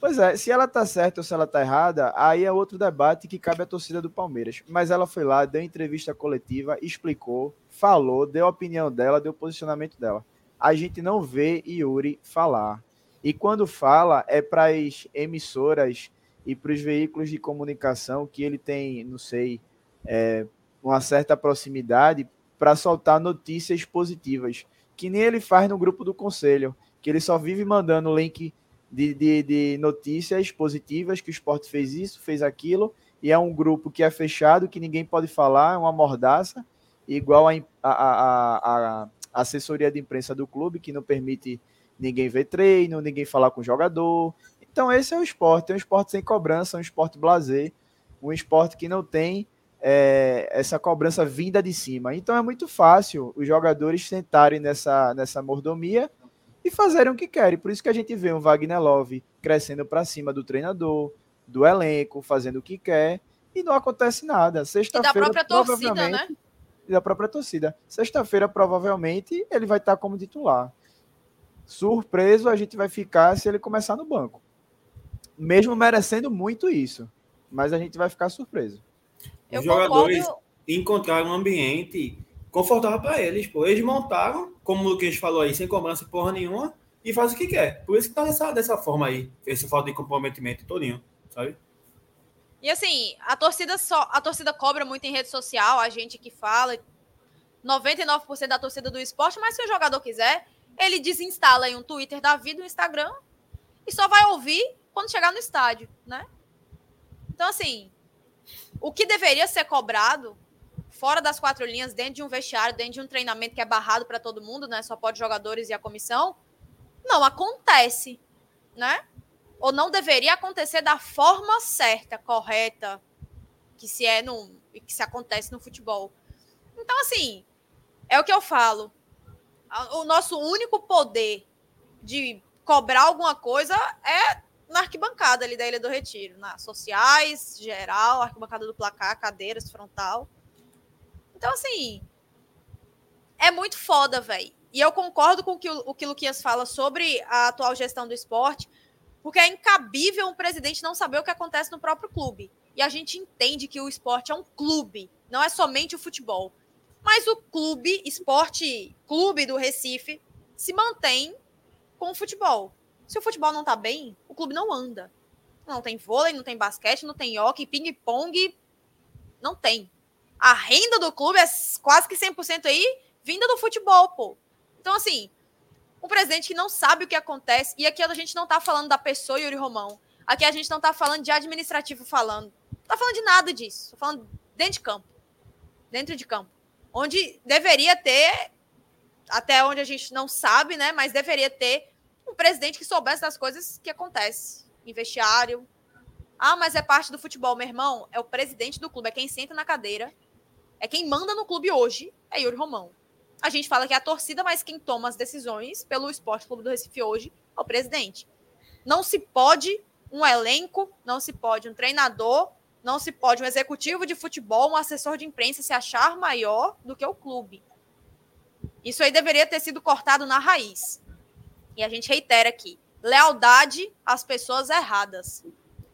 Pois é, se ela tá certa ou se ela tá errada, aí é outro debate que cabe à torcida do Palmeiras. Mas ela foi lá, deu entrevista coletiva, explicou, falou, deu a opinião dela, deu o posicionamento dela. A gente não vê Yuri falar. E quando fala, é para as emissoras e para os veículos de comunicação que ele tem, não sei, é, uma certa proximidade para soltar notícias positivas, que nem ele faz no grupo do conselho, que ele só vive mandando link de, de, de notícias positivas que o esporte fez isso, fez aquilo, e é um grupo que é fechado, que ninguém pode falar, é uma mordaça, igual a, a, a, a- a assessoria de imprensa do clube, que não permite ninguém ver treino, ninguém falar com o jogador. Então, esse é o esporte, é um esporte sem cobrança, um esporte blazer, um esporte que não tem é, essa cobrança vinda de cima. Então, é muito fácil os jogadores sentarem nessa, nessa mordomia e fazerem o que querem. Por isso que a gente vê um Wagner Love crescendo para cima do treinador, do elenco, fazendo o que quer, e não acontece nada. E da Sexta-feira, própria torcida, provavelmente, né? E da própria torcida. Sexta-feira, provavelmente, ele vai estar como titular. Surpreso a gente vai ficar se ele começar no banco. Mesmo merecendo muito isso. Mas a gente vai ficar surpreso. Eu Os jogadores concordo. encontraram um ambiente confortável para eles. Pô. Eles montaram, como o Luquinhas falou aí, sem cobrança porra nenhuma, e faz o que quer. Por isso que tá dessa, dessa forma aí, essa falta de comprometimento todinho, sabe? E assim, a torcida só, a torcida cobra muito em rede social, a gente que fala, 99% da torcida do esporte, mas se o jogador quiser, ele desinstala aí um Twitter da vida, um Instagram, e só vai ouvir quando chegar no estádio, né? Então, assim, o que deveria ser cobrado fora das quatro linhas, dentro de um vestiário, dentro de um treinamento que é barrado para todo mundo, né? Só pode jogadores e a comissão, não acontece, né? Ou não deveria acontecer da forma certa, correta, que se é no que se acontece no futebol. Então, assim, é o que eu falo. O nosso único poder de cobrar alguma coisa é na arquibancada ali da Ilha do Retiro, nas sociais, geral, arquibancada do placar, cadeiras, frontal. Então, assim, é muito foda, velho. E eu concordo com o que o, o que o Luquias fala sobre a atual gestão do esporte, porque é incabível um presidente não saber o que acontece no próprio clube. E a gente entende que o esporte é um clube, não é somente o futebol. Mas o clube, esporte clube do Recife, se mantém com o futebol. Se o futebol não tá bem, o clube não anda. Não tem vôlei, não tem basquete, não tem hockey, ping-pong, não tem. A renda do clube é quase que 100% aí vinda do futebol, pô. Então, assim, um presidente que não sabe o que acontece, e aqui a gente não tá falando da pessoa Yuri Romão, aqui a gente não tá falando de administrativo falando, não tá falando de nada disso, tô falando dentro de campo, dentro de campo, onde deveria ter, até onde a gente não sabe, né, mas deveria ter um presidente que soubesse das coisas que acontecem em vestiário. Ah, mas é parte do futebol, meu irmão. É o presidente do clube, é quem senta na cadeira, é quem manda no clube hoje, é Yuri Romão. A gente fala que é a torcida, mas quem toma as decisões pelo Esporte Clube do Recife hoje é o presidente. Não se pode um elenco, não se pode um treinador, não se pode um executivo de futebol, um assessor de imprensa se achar maior do que o clube. Isso aí deveria ter sido cortado na raiz. E a gente reitera aqui: lealdade às pessoas erradas.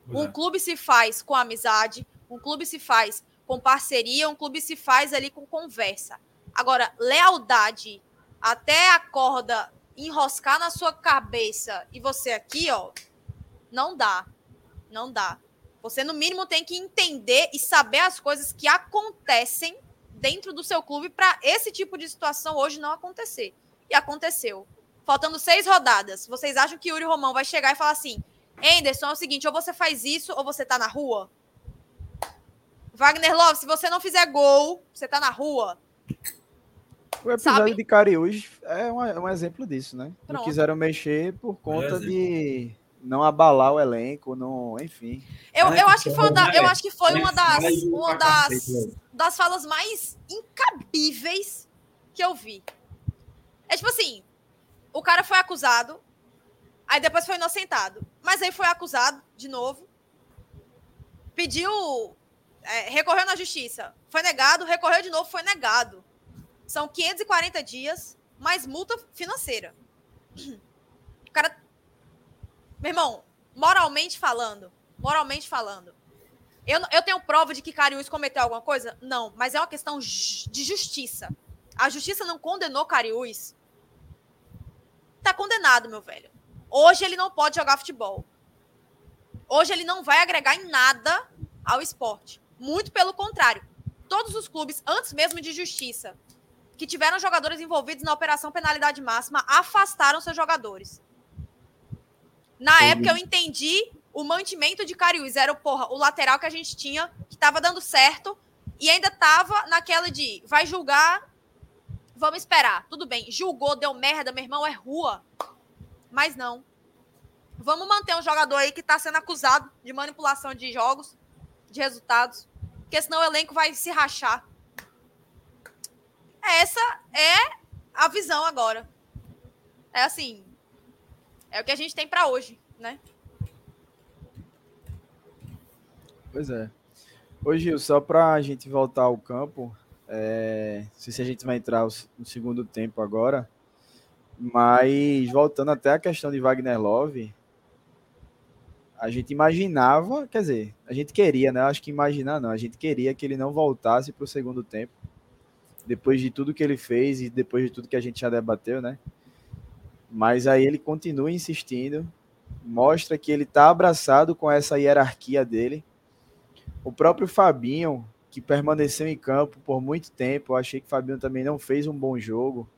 Um é. clube se faz com amizade, um clube se faz com parceria, um clube se faz ali com conversa. Agora, lealdade até a corda enroscar na sua cabeça e você aqui, ó, não dá. Não dá. Você, no mínimo, tem que entender e saber as coisas que acontecem dentro do seu clube para esse tipo de situação hoje não acontecer. E aconteceu. Faltando seis rodadas. Vocês acham que Yuri Romão vai chegar e falar assim: Anderson, é o seguinte, ou você faz isso ou você tá na rua? Wagner Love, se você não fizer gol, você tá na rua. O episódio Sabe? de Cariús é um, é um exemplo disso, né? Pronto. Não quiseram mexer por conta de não abalar o elenco, não, enfim. Eu, eu acho que foi, da, eu acho que foi uma das, uma das, das falas mais incabíveis que eu vi. É tipo assim, o cara foi acusado, aí depois foi inocentado, mas aí foi acusado de novo, pediu, é, recorreu na justiça, foi negado, recorreu de novo, foi negado. São 540 dias mais multa financeira. O cara meu irmão, moralmente falando, moralmente falando, eu, eu tenho prova de que Cariús cometeu alguma coisa? Não, mas é uma questão de justiça. A justiça não condenou Cariús. Tá condenado, meu velho. Hoje ele não pode jogar futebol. Hoje ele não vai agregar em nada ao esporte. Muito pelo contrário. Todos os clubes, antes mesmo de justiça, que tiveram jogadores envolvidos na operação penalidade máxima, afastaram seus jogadores. Na época eu entendi o mantimento de Cariús. Era porra, o lateral que a gente tinha, que tava dando certo, e ainda tava naquela de vai julgar, vamos esperar. Tudo bem, julgou, deu merda, meu irmão, é rua. Mas não. Vamos manter um jogador aí que tá sendo acusado de manipulação de jogos, de resultados, porque senão o elenco vai se rachar. Essa é a visão agora. É assim, é o que a gente tem para hoje, né? Pois é. Hoje, só para a gente voltar ao campo, é... não sei se a gente vai entrar no segundo tempo agora, mas voltando até a questão de Wagner Love, a gente imaginava, quer dizer, a gente queria, né? Acho que imaginar não, a gente queria que ele não voltasse para o segundo tempo, depois de tudo que ele fez e depois de tudo que a gente já debateu, né? Mas aí ele continua insistindo, mostra que ele está abraçado com essa hierarquia dele. O próprio Fabinho, que permaneceu em campo por muito tempo, eu achei que o Fabinho também não fez um bom jogo.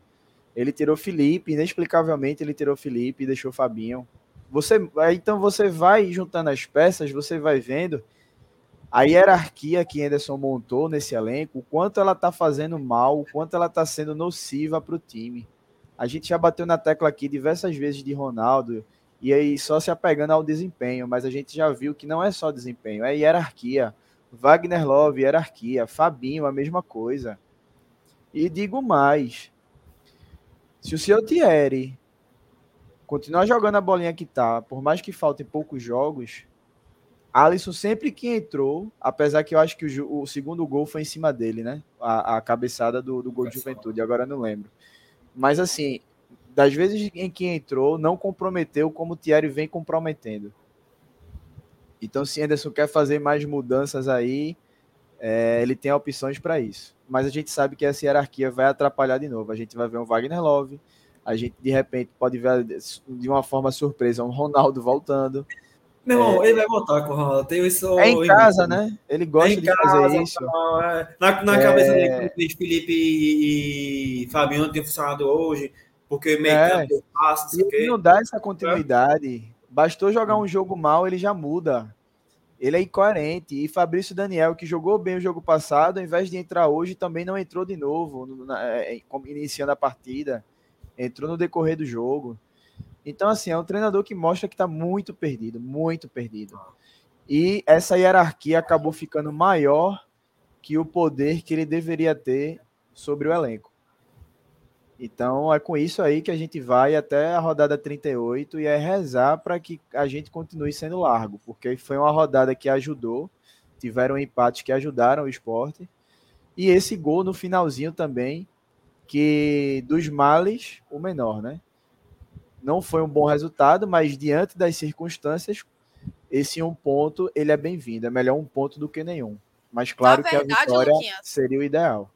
Ele tirou Felipe, inexplicavelmente ele tirou Felipe e deixou Fabinho. Você, então você vai juntando as peças, você vai vendo a hierarquia que Anderson montou nesse elenco, o quanto ela está fazendo mal, o quanto ela está sendo nociva para o time. A gente já bateu na tecla aqui diversas vezes de Ronaldo, e aí só se apegando ao desempenho, mas a gente já viu que não é só desempenho, é hierarquia. Wagner Love, hierarquia. Fabinho, a mesma coisa. E digo mais: se o seu Thierry continuar jogando a bolinha que tá, por mais que faltem poucos jogos, Alisson sempre que entrou, apesar que eu acho que o, o segundo gol foi em cima dele, né? A, a cabeçada do, do gol de juventude, agora não lembro. Mas assim, das vezes em que entrou, não comprometeu como o Thierry vem comprometendo. Então, se Anderson quer fazer mais mudanças aí, é, ele tem opções para isso. Mas a gente sabe que essa hierarquia vai atrapalhar de novo. A gente vai ver um Wagner Love, a gente de repente pode ver de uma forma surpresa um Ronaldo voltando. Meu irmão, é, ele vai voltar com o Ronaldo. Tem isso é em casa, né? Ele gosta é de casa, fazer isso. é. Na, na é... cabeça dele, Felipe e, Fabiano não tem funcionado hoje, porque meio é. campo passa, ele não dá essa continuidade. Bastou jogar um jogo mal, ele já muda. Ele é incoerente. E Fabrício Daniel, que jogou bem o jogo passado, ao invés de entrar hoje, também não entrou de novo, na, é, iniciando a partida. Entrou no decorrer do jogo. Então, assim, é um treinador que mostra que está muito perdido, muito perdido. E essa hierarquia acabou ficando maior que o poder que ele deveria ter sobre o elenco. Então é com isso aí que a gente vai até a rodada 38 e é rezar para que a gente continue sendo largo, porque foi uma rodada que ajudou, tiveram empates que ajudaram o esporte, e esse gol no finalzinho também, que dos males, o menor, né? Não foi um bom resultado, mas diante das circunstâncias, esse um ponto ele é bem-vindo. É melhor um ponto do que nenhum. Mas claro verdade, que a vitória Luquinha, seria o ideal.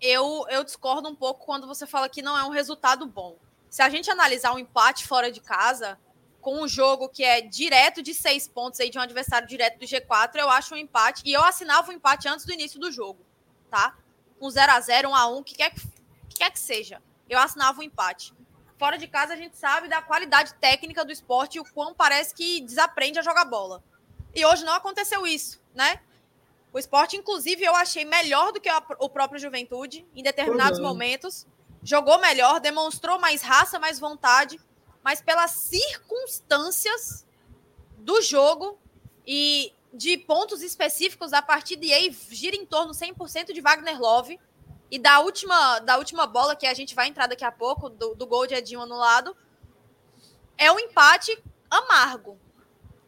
Eu, eu discordo um pouco quando você fala que não é um resultado bom. Se a gente analisar um empate fora de casa, com um jogo que é direto de seis pontos aí de um adversário direto do G4, eu acho um empate. E eu assinava o um empate antes do início do jogo, tá? Um 0 a 0 um a 1 que quer que, que quer que seja. Eu assinava o um empate. Fora de casa, a gente sabe da qualidade técnica do esporte e o quão parece que desaprende a jogar bola. E hoje não aconteceu isso, né? O esporte, inclusive, eu achei melhor do que o próprio Juventude em determinados uhum. momentos. Jogou melhor, demonstrou mais raça, mais vontade, mas pelas circunstâncias do jogo e de pontos específicos da partida, e aí gira em torno 100% de Wagner Love. E da última, da última bola, que a gente vai entrar daqui a pouco, do, do gol de Edinho anulado, é um empate amargo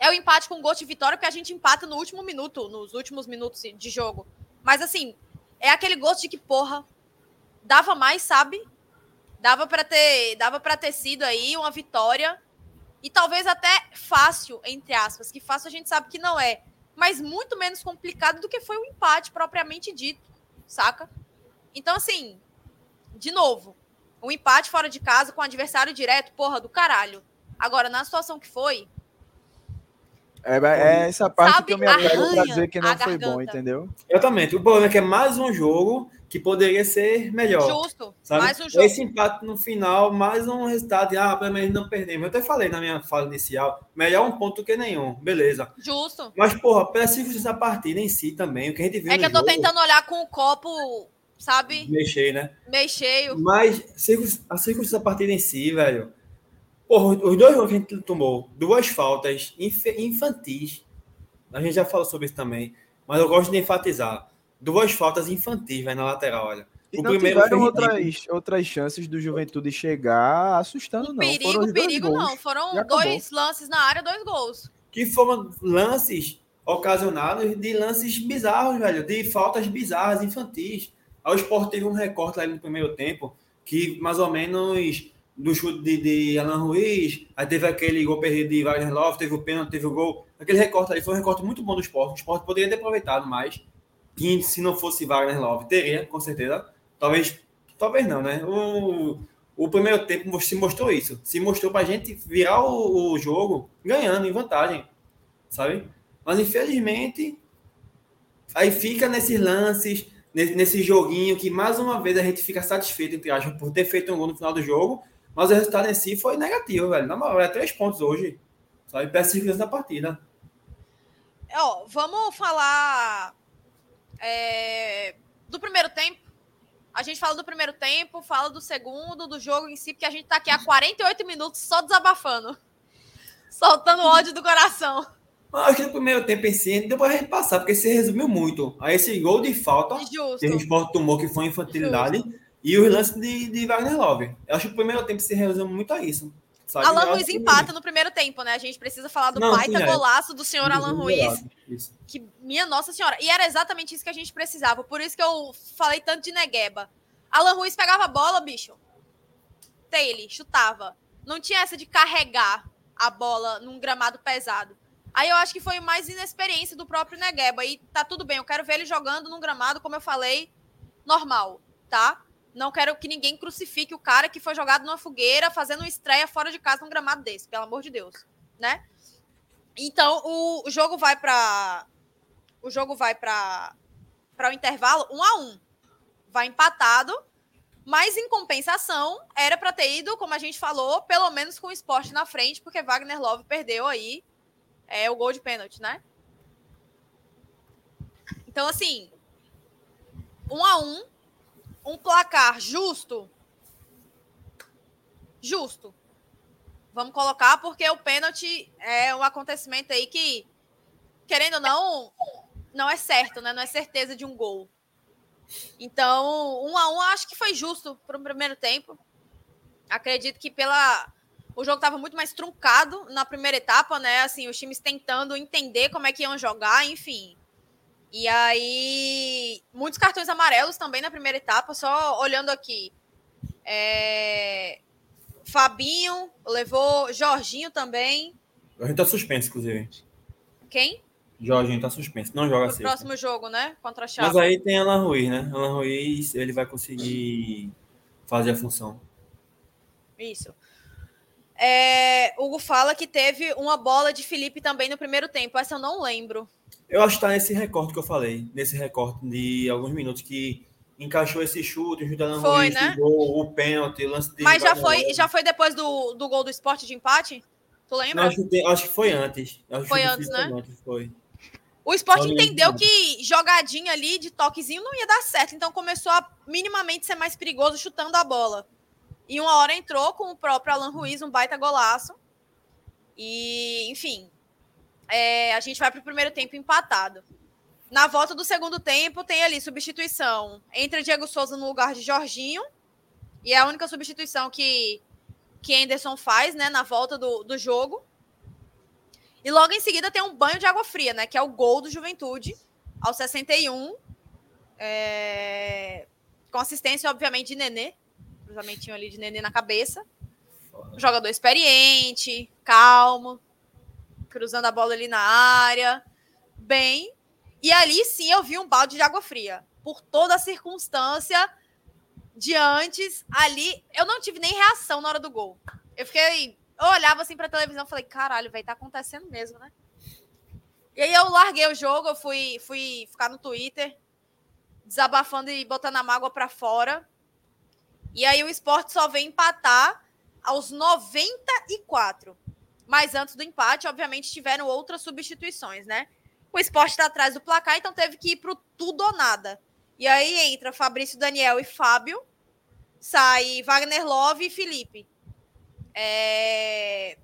é o empate com gol de vitória, porque a gente empata no último minuto, nos últimos minutos de jogo. Mas assim, é aquele gosto de que, porra, dava mais, sabe? Dava para ter, dava para ter sido aí uma vitória e talvez até fácil, entre aspas, que fácil a gente sabe que não é, mas muito menos complicado do que foi o empate propriamente dito, saca? Então assim, de novo, um empate fora de casa com adversário direto, porra do caralho. Agora, na situação que foi, é, é essa parte Sabe, que eu me apego pra dizer que não foi bom, entendeu? Exatamente. O problema é que é mais um jogo que poderia ser melhor. Justo. Sabe? Mais um jogo. Esse empate no final, mais um resultado de, ah, pelo menos não perdemos. Eu até falei na minha fala inicial, melhor um ponto do que nenhum. Beleza. Justo. Mas, porra, pela circunstância da partida em si também, o que a gente viu É que eu tô jogo, tentando olhar com o copo, sabe? Cheio, né? Cheio. Mas a circunstância da partida em si, velho Porra, os dois gols que a gente tomou, duas faltas infantis. A gente já falou sobre isso também. Mas eu gosto de enfatizar. Duas faltas infantis, vai na lateral, olha. E o não primeiro tiveram outras, outras chances do Juventude chegar assustando, o não. Perigo, foram perigo gols. não. Foram dois lances na área, dois gols. Que foram lances ocasionados de lances bizarros, velho. De faltas bizarras, infantis. O Sport teve um recorte lá no primeiro tempo que mais ou menos do chute de, de Alan Ruiz, aí teve aquele gol perdido de Wagner Love, teve o pênalti, teve o gol. Aquele recorte ali foi um recorte muito bom do esporte. O esporte poderia ter aproveitado mais. E se não fosse Wagner Love, teria, com certeza. Talvez, talvez não, né? O, o primeiro tempo se mostrou isso. Se mostrou pra gente virar o, o jogo ganhando, em vantagem. Sabe? Mas infelizmente, aí fica nesses lances, nesse, joguinho que mais uma vez a gente fica satisfeito, entre aspas, por ter feito um gol no final do jogo mas o resultado em si foi negativo, velho. Na moral, é três pontos hoje. Sabe? Peça da partida. Ó, vamos falar é, do primeiro tempo. A gente fala do primeiro tempo, fala do segundo, do jogo em si, porque a gente tá aqui há 48 minutos só desabafando. Soltando ódio do coração. Acho que no primeiro tempo em si, deu pra gente passar, porque se resumiu muito. Aí esse gol de falta Justo. que o Sport tomou, que foi infantilidade. Justo e os lances de, de Wagner Love. Eu acho que o primeiro tempo se resume muito a isso. Sabe? Alan Ruiz empata no primeiro tempo, né? A gente precisa falar do Não, baita sim, é. golaço do senhor Alan Ruiz. Que, minha nossa senhora. E era exatamente isso que a gente precisava. Por isso que eu falei tanto de Negueba. Alan Ruiz pegava a bola, bicho. Taylor, chutava. Não tinha essa de carregar a bola num gramado pesado. Aí eu acho que foi mais inexperiência do próprio Negueba. E tá tudo bem, eu quero ver ele jogando num gramado, como eu falei, normal, tá? Não quero que ninguém crucifique o cara que foi jogado numa fogueira fazendo uma estreia fora de casa num gramado desse, pelo amor de Deus, né? Então o, o jogo vai para o jogo vai para para o intervalo um a um, vai empatado, mas em compensação era para ter ido, como a gente falou, pelo menos com o esporte na frente, porque Wagner Love perdeu aí é o gol de pênalti, né? Então assim, um a um um placar justo. Justo. Vamos colocar, porque o pênalti é um acontecimento aí que, querendo ou não, não é certo, né? Não é certeza de um gol. Então, um a um, acho que foi justo para o primeiro tempo. Acredito que pela. O jogo estava muito mais truncado na primeira etapa, né? Assim, os times tentando entender como é que iam jogar, enfim. E aí, muitos cartões amarelos também na primeira etapa, só olhando aqui. É... Fabinho levou, Jorginho também. Jorginho tá suspenso, inclusive. Quem? Jorginho tá suspenso, não joga sexta. próximo jogo, né? Contra a Chape. Mas aí tem Alan Ruiz, né? Alan Ruiz, ele vai conseguir fazer a função. Isso. É, Hugo fala que teve uma bola de Felipe também no primeiro tempo. Essa eu não lembro. Eu acho que tá nesse recorte que eu falei, nesse recorte de alguns minutos que encaixou esse chute, o Foi, Ruiz, né? o gol, o pênalti, o lance de Mas já foi, já foi depois do, do gol do esporte de empate? Tu Não, lembra? acho, que acho que foi antes. Acho Foi o antes, né? Antes, foi. O esporte Só entendeu que jogadinha ali de toquezinho não ia dar certo, então começou a minimamente ser mais perigoso chutando a bola. E uma hora entrou com o próprio Alan Ruiz, um baita golaço. E, enfim, é, a gente vai para o primeiro tempo empatado. Na volta do segundo tempo, tem ali substituição. Entra Diego Souza no lugar de Jorginho. E é a única substituição que, que Anderson faz, né, na volta do, do jogo. E logo em seguida tem um banho de água fria, né? Que é o gol do Juventude, aos 61. É... Com assistência, obviamente, de Nenê. Cruzamentinho ali de Nenê na cabeça. Jogador experiente, calmo, cruzando a bola ali na área. Bem. E ali sim eu vi um balde de água fria. Por toda a circunstância de antes, ali, eu não tive nem reação na hora do gol. Eu fiquei. Eu olhava assim pra televisão falei, caralho, velho, tá acontecendo mesmo, né? E aí eu larguei o jogo, eu fui, fui ficar no Twitter, desabafando e botando a mágoa pra fora. E aí o esporte só vem empatar aos 94. Mas antes do empate, obviamente, tiveram outras substituições, né? O esporte tá atrás do placar, então teve que ir pro tudo ou nada. E aí entra Fabrício Daniel e Fábio, sai Wagner Love e Felipe. É,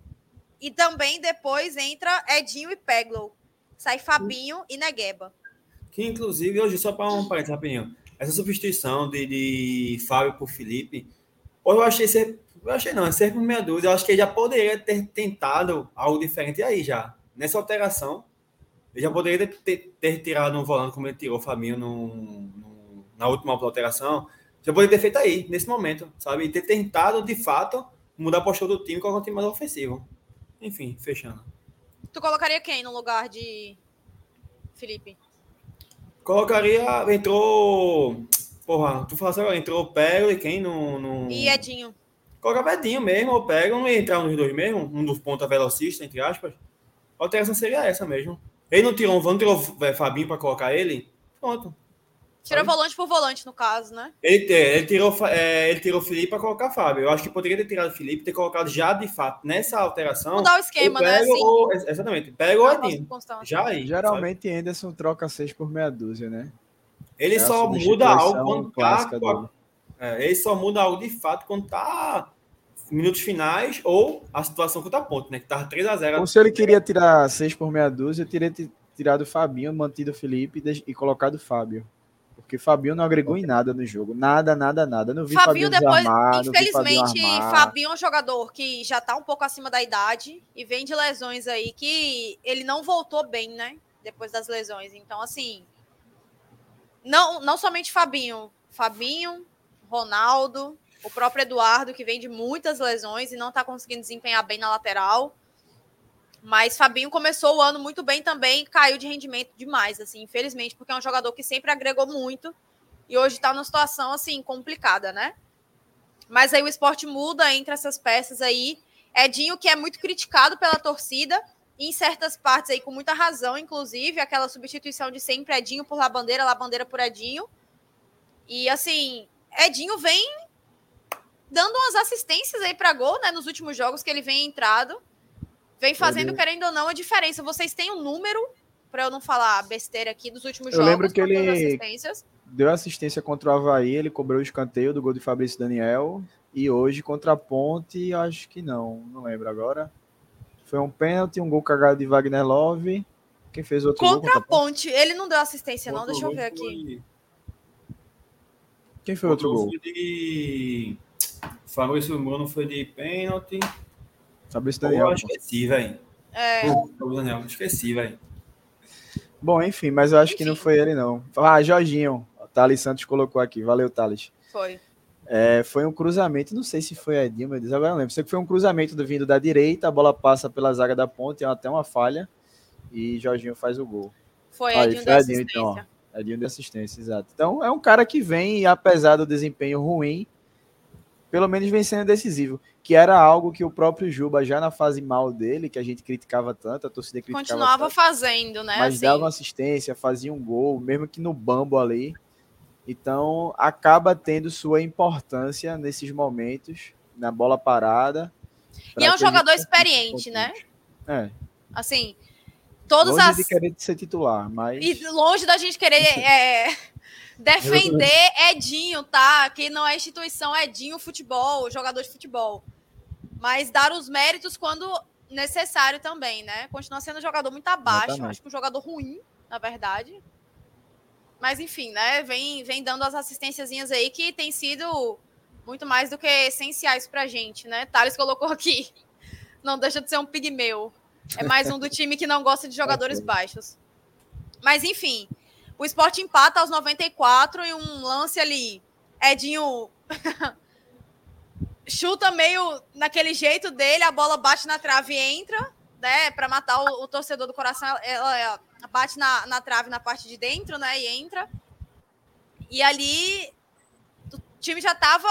E também depois entra Edinho e Peglow. Sai Fabinho e Negueba. Que inclusive, hoje, só para um parênteses rapidinho, essa substituição de, de Fábio por Felipe, eu achei ser. Eu achei não, é ser por meia dúzia. Eu acho que ele já poderia ter tentado algo diferente aí já. Nessa alteração, ele já poderia ter, ter, tirado um volante como ele tirou o Fabinho no, no- na última alteração. Já poderia ter feito aí, nesse momento, sabe? E ter tentado, de fato, mudar a postura do time com algum time mais ofensivo. Enfim, fechando. Tu colocaria quem no lugar de Felipe? Colocaria. Entrou. Porra, tu falasse agora, entrou o Pego e quem no. no... E Edinho? Colocava Edinho mesmo, o Pego, não ia entrar nos dois mesmo, um dos pontas velocistas, entre aspas. A alteração seria essa mesmo. Ele não tirou um tirou Fabinho pra colocar ele? Pronto. Sabe? volante por volante, no caso, né? Ele, é, ele tirou, é, ele tirou o Felipe pra colocar Fábio. Eu acho que poderia ter tirado o Felipe ter colocado já de fato nessa alteração. Mudar o esquema, o né? Assim, ou- exatamente, Pega na nossa Edinho. Já aí. sabe? Geralmente Anderson troca seis por meia dúzia, né? Ele É só muda algo quando tá. dele. É, ele só muda algo de fato quando tá minutos finais ou a situação contra a ponte, né? Que tava 3x0. Ou se ele queria tirar seis por meia dúzia, eu teria ti- tirado o Fabinho, mantido o Felipe e e colocado o Fábio. Porque Fabinho não agregou em nada no jogo. Nada, nada, nada. Não vi Fabinho, Fabinho depois, desarmar, Fabinho infelizmente, armar. Fabinho é um jogador que já tá um pouco acima da idade e vem de lesões aí que ele não voltou bem, né? Depois das lesões. Então, assim. Não, não somente Fabinho. Fabinho, Ronaldo, o próprio Eduardo, que vem de muitas lesões e não tá conseguindo desempenhar bem na lateral. Mas Fabinho começou o ano muito bem também, caiu de rendimento demais, assim, infelizmente, porque é um jogador que sempre agregou muito e hoje tá numa situação assim complicada, né? Mas aí o esporte muda entre essas peças aí. Edinho, que é muito criticado pela torcida, em certas partes aí com muita razão, inclusive, aquela substituição de sempre Edinho por Labandeira, Labandeira por Edinho. E assim, Edinho vem dando umas assistências aí para gol, né, nos últimos jogos que ele vem entrado. Vem fazendo, Ele- querendo ou não, a diferença. Vocês têm um número, para eu não falar besteira aqui, dos últimos Eu jogos, lembro que ele- assistências? Deu assistência contra o Havaí, ele cobrou o escanteio do gol de Fabrício Daniel E hoje contra a Ponte, acho que não, não lembro agora. Foi um pênalti, um gol cagado de Wagner Love. Quem fez outro gol Contra a Ponte, ele não deu assistência, não. Outro Deixa eu gol ver aqui. Quem foi outro gol? Foi de. Fabrício Bruno foi de pênalti. Fabrício Pô, Daniel. Eu esqueci, velho. É, Pô, Daniel, esqueci, velho. Bom, enfim, mas eu acho que não Enfim. foi ele, não. Ah, Jorginho. O Thales Santos colocou aqui. Valeu, Thales. foi. É, foi um cruzamento, não sei se foi Edinho, meu Deus, agora eu não lembro. Sei que foi um cruzamento do vindo da direita, a bola passa pela zaga da ponte, é até uma falha, e Jorginho faz o gol. Foi Aí, Edinho foi da Edinho, assistência. então, ó. Edinho de assistência, exato. Então é um cara que vem, e apesar do desempenho ruim, pelo menos vem sendo decisivo, que era algo que o próprio Juba, já na fase mal dele, que a gente criticava tanto, a torcida criticava Continuava tanto, fazendo, né? mas assim. dava uma assistência, fazia um gol, mesmo que no bambo ali. Então, acaba tendo sua importância nesses momentos, na bola parada. E é um jogador experiente, né? É, Assim, todas longe as. de querer ser titular, mas E longe da gente querer é, defender Edinho, tá? Que não é instituição Edinho futebol, jogador de futebol. Mas dar os méritos quando necessário também, né? Continua sendo um jogador muito abaixo, Exatamente. acho que um jogador ruim, na verdade. Mas enfim, né? Vem, vem dando as assistênciazinhas aí que tem sido muito mais do que essenciais pra gente, né? Thales colocou aqui. Não deixa de ser um pigmeu. É mais um do time que não gosta de jogadores baixos. Mas enfim, o esporte empata aos 94 e um lance ali. Edinho chuta meio naquele jeito dele, a bola bate na trave e entra, né? Para matar o, o torcedor do coração, ela, ela bate na, na trave na parte de dentro, né? E entra. E ali o time já tava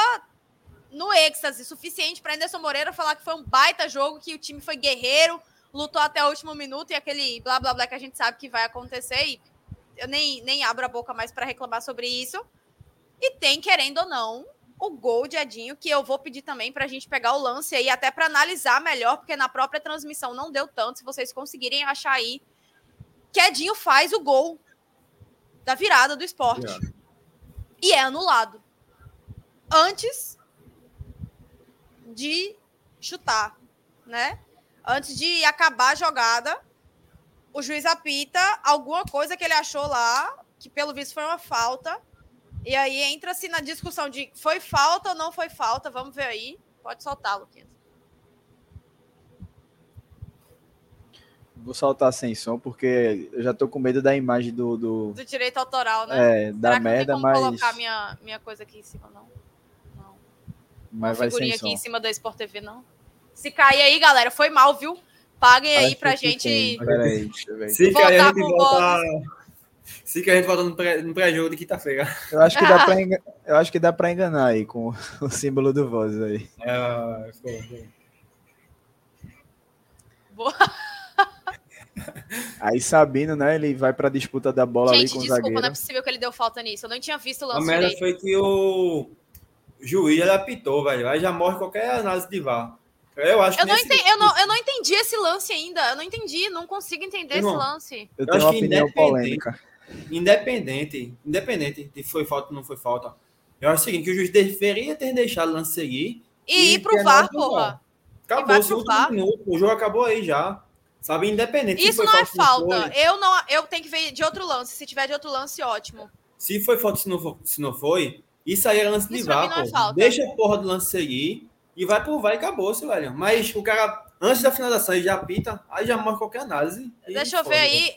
no êxtase suficiente para Anderson Moreira falar que foi um baita jogo, que o time foi guerreiro, lutou até o último minuto e aquele blá blá blá que a gente sabe que vai acontecer. E eu nem, nem abro a boca mais para reclamar sobre isso. E tem, querendo ou não, o gol de Edinho, que eu vou pedir também para a gente pegar o lance aí, até para analisar melhor, porque na própria transmissão não deu tanto. Se vocês conseguirem achar aí, que Edinho faz o gol da virada do esporte. E é anulado. Antes de chutar, né? Antes de acabar a jogada, o juiz apita alguma coisa que ele achou lá, que pelo visto foi uma falta. E aí entra-se na discussão de foi falta ou não foi falta. Vamos ver aí. Pode soltar, Luquinhas. vou saltar sem som, porque eu já tô com medo da imagem do, do Do direito autoral, né? é, da Será que merda, não tem como mas, colocar minha, minha coisa aqui em cima, não? Não. mas Uma vai sem figurinha som. aqui em cima da Sport TV, não? Se cair aí, galera, foi mal, viu? Paguem aí pra gente. Peraí, deixa eu ver. Se Voltar cair, a gente pro volta. Se cair, a gente volta no pré- no pré-jogo de quinta-feira. Eu acho que dá pra enga- eu acho que dá para enganar aí com o símbolo do voz aí. É, foi. Boa. Aí Sabino, né, ele vai pra disputa da bola ali Gente, com o desculpa, zagueiro. não é possível que ele deu falta nisso. Eu não tinha visto o A lance merda direito. foi que o juiz ele apitou, velho. Aí já morre qualquer análise de VAR. Eu acho Eu que não, nesse- entendi, eu, não, eu não entendi esse lance ainda. Eu não entendi, não consigo entender Irmão, esse lance. Eu Eu tenho acho uma que opinião polêmica. Independente, independente de foi falta ou não foi falta. Eu acho o seguinte, que o juiz deveria ter deixado o lance seguir. E, ir pro VAR, porra. E Acabou VAR. minuto. O jogo acabou aí já. Sabe, independente. se Isso é se não falta. foi. Eu não, eu tenho que ver de outro lance. Se tiver de outro lance, ótimo. Se foi falta, se não foi, se não foi isso aí era lance de Isso VAR, é pô. falta. Deixa a porra do lance seguir e vai pro VAR e acabou, seu velho. Mas o cara, antes da finalização, ele já apita, aí já morre qualquer análise. e Deixa eu ver aí.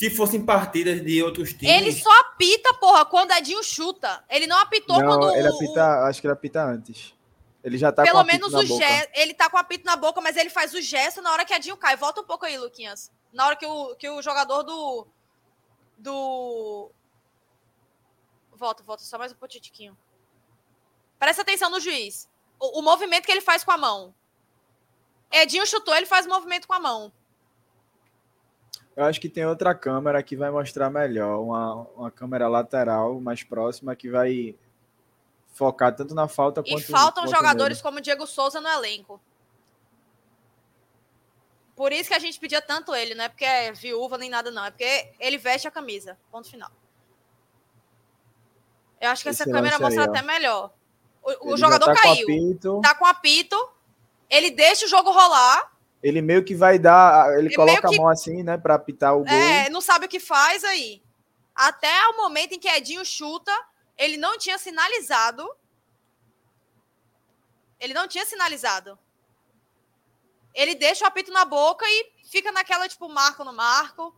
Se fossem partidas de outros times. Ele só apita, porra, quando Edinho chuta. Ele não apitou quando Não, ele o- apita, acho que ele apita antes. Ele já tá com Pelo o apito menos na o boca. gesto. Ele tá com o apito na boca, mas ele faz o gesto na hora que Edinho cai. Volta um pouco aí, Luquinhas. Na hora que o, que o jogador do. Do. Volta, volta, só mais um potiquinho. Presta atenção no juiz. O, o movimento que ele faz com a mão. Edinho chutou, ele faz o movimento com a mão. Eu acho que tem outra câmera que vai mostrar melhor, uma, uma câmera lateral mais próxima que vai focar tanto na falta E quanto faltam quanto jogadores nele. como o Diego Souza no elenco. Por isso que a gente pedia tanto ele, não é porque é viúva nem nada, não. É porque ele veste a camisa. Ponto final. Eu acho que essa Esse câmera lance aí, mostra ó. até melhor. O, o jogador tá caiu. Com apito. Tá com apito. Ele deixa o jogo rolar. Ele meio que vai dar. Ele, ele coloca a mão assim, né? Pra apitar o gol. É, não sabe o que faz aí. Até o momento em que Edinho chuta, ele não tinha sinalizado. Ele não tinha sinalizado. Ele deixa o apito na boca e fica naquela, tipo, marco no marco.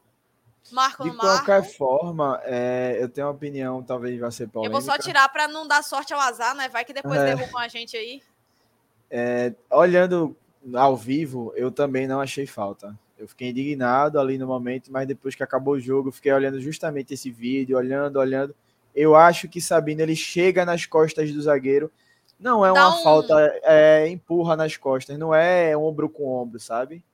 Marco de no marco. De qualquer forma, é, eu tenho uma opinião, talvez vai ser polêmica. Eu vou só tirar para não dar sorte ao azar, né? Vai que depois é. derrubam a gente aí. É, olhando ao vivo, eu também não achei falta. Eu fiquei indignado ali no momento, mas depois que acabou o jogo, eu fiquei olhando justamente esse vídeo, olhando, olhando. Eu acho que Sabino ele chega nas costas do zagueiro. Não é uma um... falta, é, empurra nas costas, não é ombro com ombro, sabe?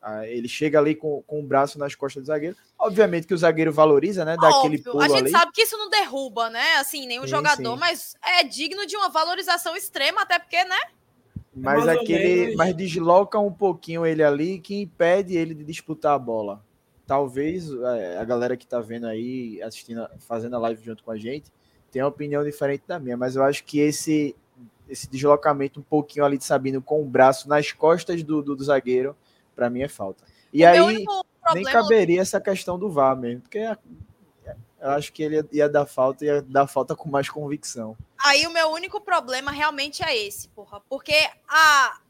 Ah, ele chega ali com, com o braço nas costas do zagueiro. Obviamente que o zagueiro valoriza, né? Daquele pulo A gente ali. sabe que isso não derruba, né? Assim, nenhum sim, jogador, sim. mas é digno de uma valorização extrema, até porque, né? Mas aquele, mas desloca um pouquinho ele ali que impede ele de disputar a bola. Talvez é, a galera que tá vendo aí, assistindo, fazendo a live junto com a gente, tenha uma opinião diferente da minha, mas eu acho que esse esse deslocamento um pouquinho ali de Sabino com o braço nas costas do, do, do zagueiro para mim é falta. E o aí nem caberia essa questão do VAR mesmo, porque eu acho que ele ia dar falta, ia dar falta com mais convicção. Aí o meu único problema realmente é esse, porra. Porque a.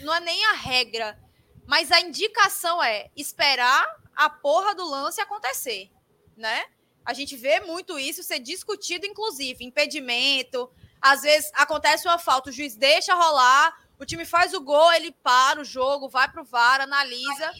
Não é nem a regra, mas a indicação é esperar a porra do lance acontecer, né? A gente vê muito isso ser discutido, inclusive, impedimento. Às vezes acontece uma falta, o juiz deixa rolar, o time faz o gol, ele para o jogo, vai para o VAR, analisa.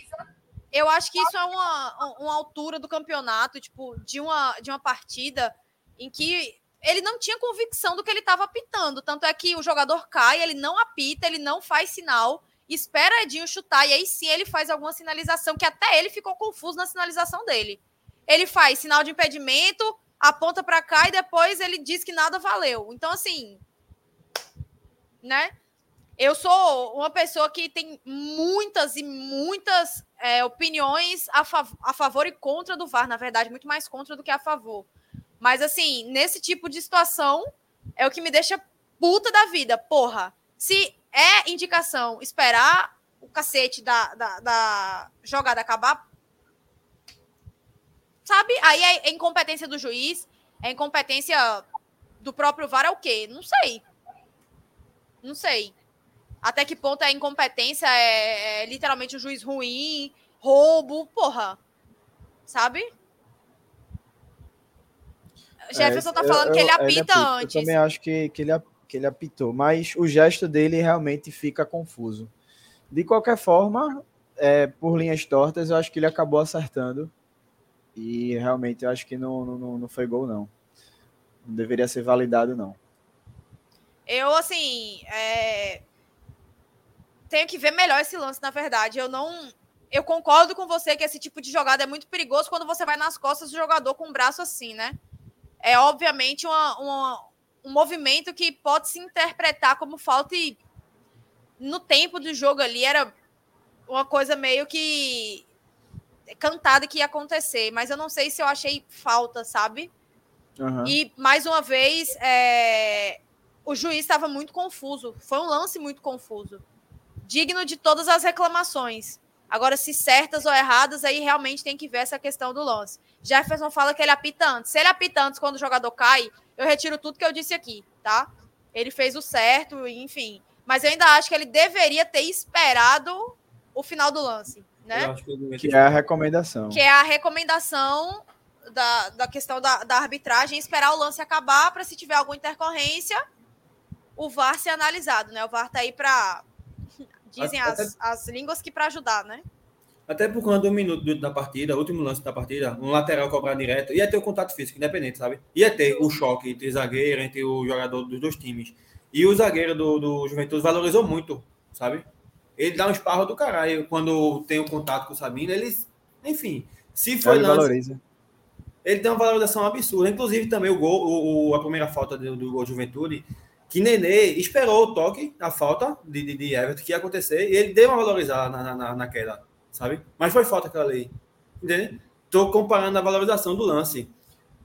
Eu acho que isso é uma, uma altura do campeonato, tipo, de uma, de uma partida em que ele não tinha convicção do que ele estava apitando. Tanto é que o jogador cai, ele não apita, ele não faz sinal, espera Edinho chutar, e aí sim ele faz alguma sinalização, que até ele ficou confuso na sinalização dele. Ele faz sinal de impedimento, aponta para cá e depois ele diz que nada valeu. Então, assim, né? Eu sou uma pessoa que tem muitas e muitas é, opiniões a, fav a favor e contra do VAR, na verdade, muito mais contra do que a favor. Mas, assim, nesse tipo de situação, é o que me deixa puta da vida. Porra, se é indicação esperar o cacete da, da, da jogada acabar, sabe? Aí é incompetência do juiz, é incompetência do próprio VAR, é o quê? Não sei. Não sei. Até que ponto é incompetência, é, é literalmente um juiz ruim, roubo, porra. Sabe? Jefferson é, tá falando eu, que ele apita ele antes. Eu também acho que, que, ele, que ele apitou, mas o gesto dele realmente fica confuso. De qualquer forma, é, por linhas tortas, eu acho que ele acabou acertando. E realmente eu acho que não, não, não foi gol, não. Não deveria ser validado, não. Eu, assim, é, tenho que ver melhor esse lance, na verdade. Eu não. Eu concordo com você que esse tipo de jogada é muito perigoso quando você vai nas costas do jogador com o braço assim, né? É obviamente uma, uma, um movimento que pode se interpretar como falta e no tempo do jogo ali era uma coisa meio que cantada que ia acontecer, mas eu não sei se eu achei falta, sabe? Uhum. E mais uma vez, é... o juiz estava muito confuso. Foi um lance muito confuso digno de todas as reclamações. Agora, se certas ou erradas, aí realmente tem que ver essa questão do lance. Jefferson fala que ele apita antes. Se ele apita antes quando o jogador cai, eu retiro tudo que eu disse aqui, tá? Ele fez o certo, enfim. Mas eu ainda acho que ele deveria ter esperado o final do lance, né? Que, que é a recomendação. Que é a recomendação da, da questão da, da arbitragem, esperar o lance acabar para se tiver alguma intercorrência, o VAR ser analisado, né? O VAR tá aí para Dizem até, as, as línguas que para ajudar, né? Até por conta do minuto da partida, último lance da partida, um lateral cobrar direto, ia ter o contato físico, independente, sabe? Ia ter o choque entre zagueiro, entre o jogador dos dois times. E o zagueiro do, do Juventude valorizou muito, sabe? Ele dá um esparro do caralho quando tem o um contato com o Sabino. Eles, enfim, se foi ele lance, valoriza. ele tem uma valorização absurda. Inclusive, também o gol, o, a primeira falta do, do gol Juventude, que Nenê esperou o toque, a falta de, de, de Everton que ia acontecer, e ele deu uma valorizada na, na, na queda, sabe? Mas foi falta aquela lei. Entende? Estou comparando a valorização do lance.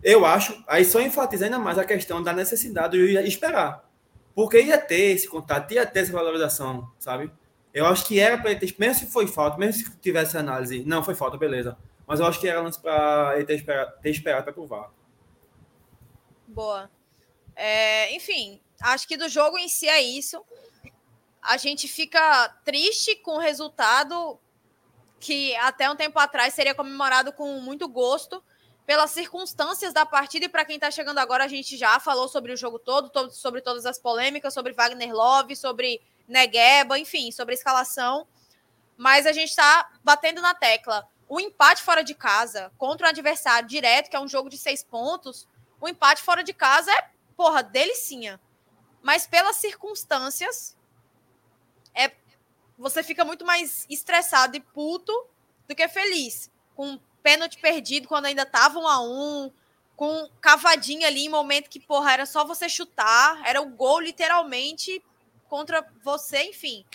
Eu acho, aí só enfatiza ainda mais a questão da necessidade de esperar. Porque ia ter esse contato, ia ter essa valorização, sabe? Eu acho que era para ele ter, mesmo se foi falta, mesmo se tivesse análise, não foi falta, beleza. Mas eu acho que era lance para ele ter ter esperado para provar. Boa. É, enfim, acho que do jogo em si é isso. A gente fica triste com o resultado que até um tempo atrás seria comemorado com muito gosto pelas circunstâncias da partida e para quem está chegando agora, a gente já falou sobre o jogo todo, todo, sobre todas as polêmicas, sobre Wagner Love, sobre Negueba, enfim, sobre a escalação. Mas a gente está batendo na tecla. O empate fora de casa contra o adversário direto, que é um jogo de seis pontos, o empate fora de casa é, porra, delicinha. Mas pelas circunstâncias, é você fica muito mais estressado e puto do que feliz. Com pênalti perdido quando ainda tava um a um, com cavadinha ali em momento que, porra, era só você chutar, era o gol literalmente contra você, enfim.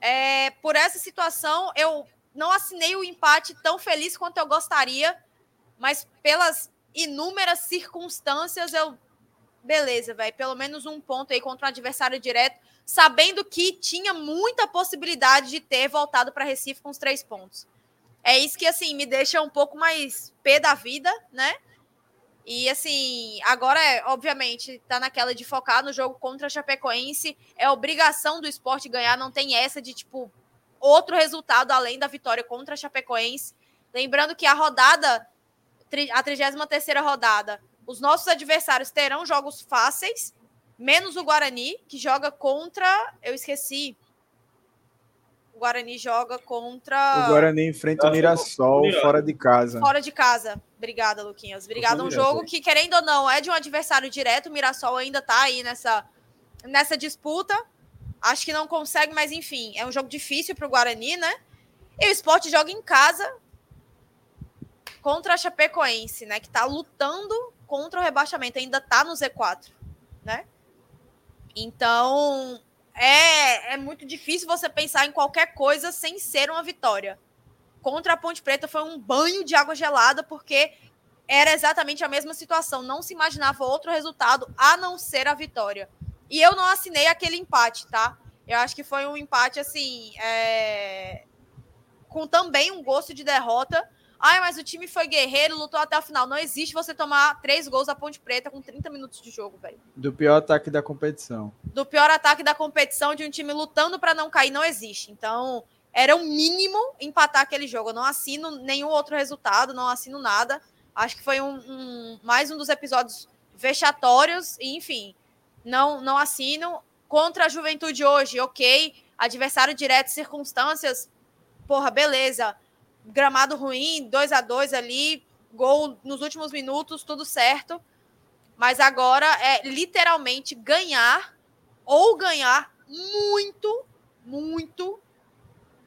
É, por essa situação, eu não assinei o empate tão feliz quanto eu gostaria, mas pelas inúmeras circunstâncias, eu. Beleza, velho. Pelo menos um ponto aí contra um adversário direto, sabendo que tinha muita possibilidade de ter voltado para Recife com os três pontos. É isso que, assim, me deixa um pouco mais pé da vida, né? E assim, agora é, obviamente, tá naquela de focar no jogo contra a Chapecoense. É obrigação do esporte ganhar, não tem essa de tipo outro resultado além da vitória contra a Chapecoense. Lembrando que a rodada, a 33 rodada, os nossos adversários terão jogos fáceis, menos o Guarani, que joga contra. Eu esqueci. O Guarani joga contra. O Guarani enfrenta o Mirassol fora de casa. Fora de casa. Obrigada, Luquinhas. Obrigada. Um jogo que, querendo ou não, é de um adversário direto. O Mirassol ainda tá aí nessa, nessa disputa. Acho que não consegue, mas enfim, é um jogo difícil para o Guarani, né? E o esporte joga em casa contra a Chapecoense, né? Que tá lutando contra o rebaixamento, ainda tá no Z4, né? Então, é, é muito difícil você pensar em qualquer coisa sem ser uma vitória. Contra a Ponte Preta foi um banho de água gelada, porque era exatamente a mesma situação. Não se imaginava outro resultado a não ser a vitória. E eu não assinei aquele empate, tá? Eu acho que foi um empate, assim, é... com também um gosto de derrota. Ai, mas o time foi guerreiro, lutou até o final. Não existe você tomar três gols da Ponte Preta com 30 minutos de jogo, velho. Do pior ataque da competição. Do pior ataque da competição, de um time lutando para não cair, não existe. Então, era o mínimo empatar aquele jogo. Eu não assino nenhum outro resultado, não assino nada. Acho que foi um, um mais um dos episódios vexatórios, e, enfim, não, não assino. Contra a juventude hoje, ok. Adversário direto, circunstâncias, porra, beleza gramado ruim, 2 a 2 ali, gol nos últimos minutos, tudo certo. Mas agora é literalmente ganhar ou ganhar muito, muito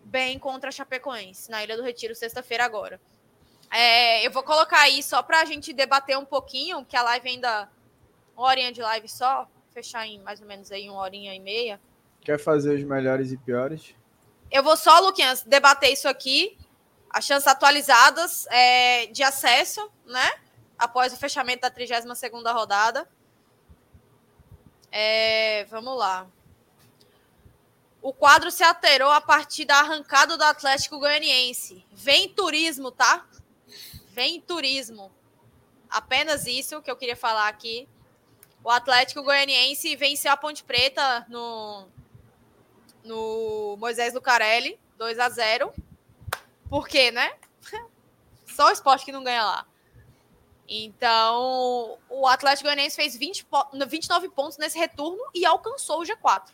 bem contra a Chapecoense na Ilha do Retiro, sexta-feira agora. É, eu vou colocar aí só para a gente debater um pouquinho, que a live ainda. Uma horinha de live só, fechar em mais ou menos aí uma horinha e meia. Quer fazer os melhores e piores? Eu vou só, Luquinhas, debater isso aqui as chances atualizadas é, de acesso, né? Após o fechamento da 32ª rodada. É, vamos lá. O quadro se alterou a partir da arrancada do Atlético Goianiense. Vem turismo, tá? Vem turismo. Apenas isso que eu queria falar aqui. O Atlético Goianiense venceu a Ponte Preta no, no Moisés Lucarelli, 2 a 0 por quê, né? Só o esporte que não ganha lá. Então, o Atlético Goianiense fez 20, 29 pontos nesse retorno e alcançou o G4.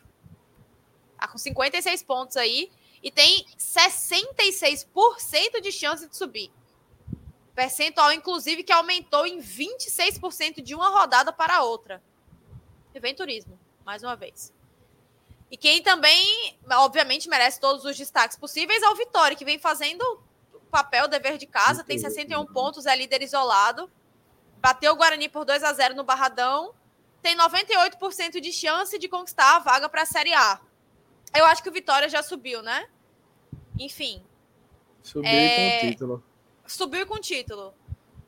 Tá com 56 pontos aí e tem 66% de chance de subir. Percentual, inclusive, que aumentou em 26% de uma rodada para outra. E vem turismo, mais uma vez. E quem também, obviamente, merece todos os destaques possíveis é o Vitória, que vem fazendo o papel, o dever de casa, tem 61 pontos, é líder isolado. Bateu o Guarani por 2 a 0 no Barradão. Tem 98% de chance de conquistar a vaga para a Série A. Eu acho que o Vitória já subiu, né? Enfim. Subiu é... com o título. Subiu com o título.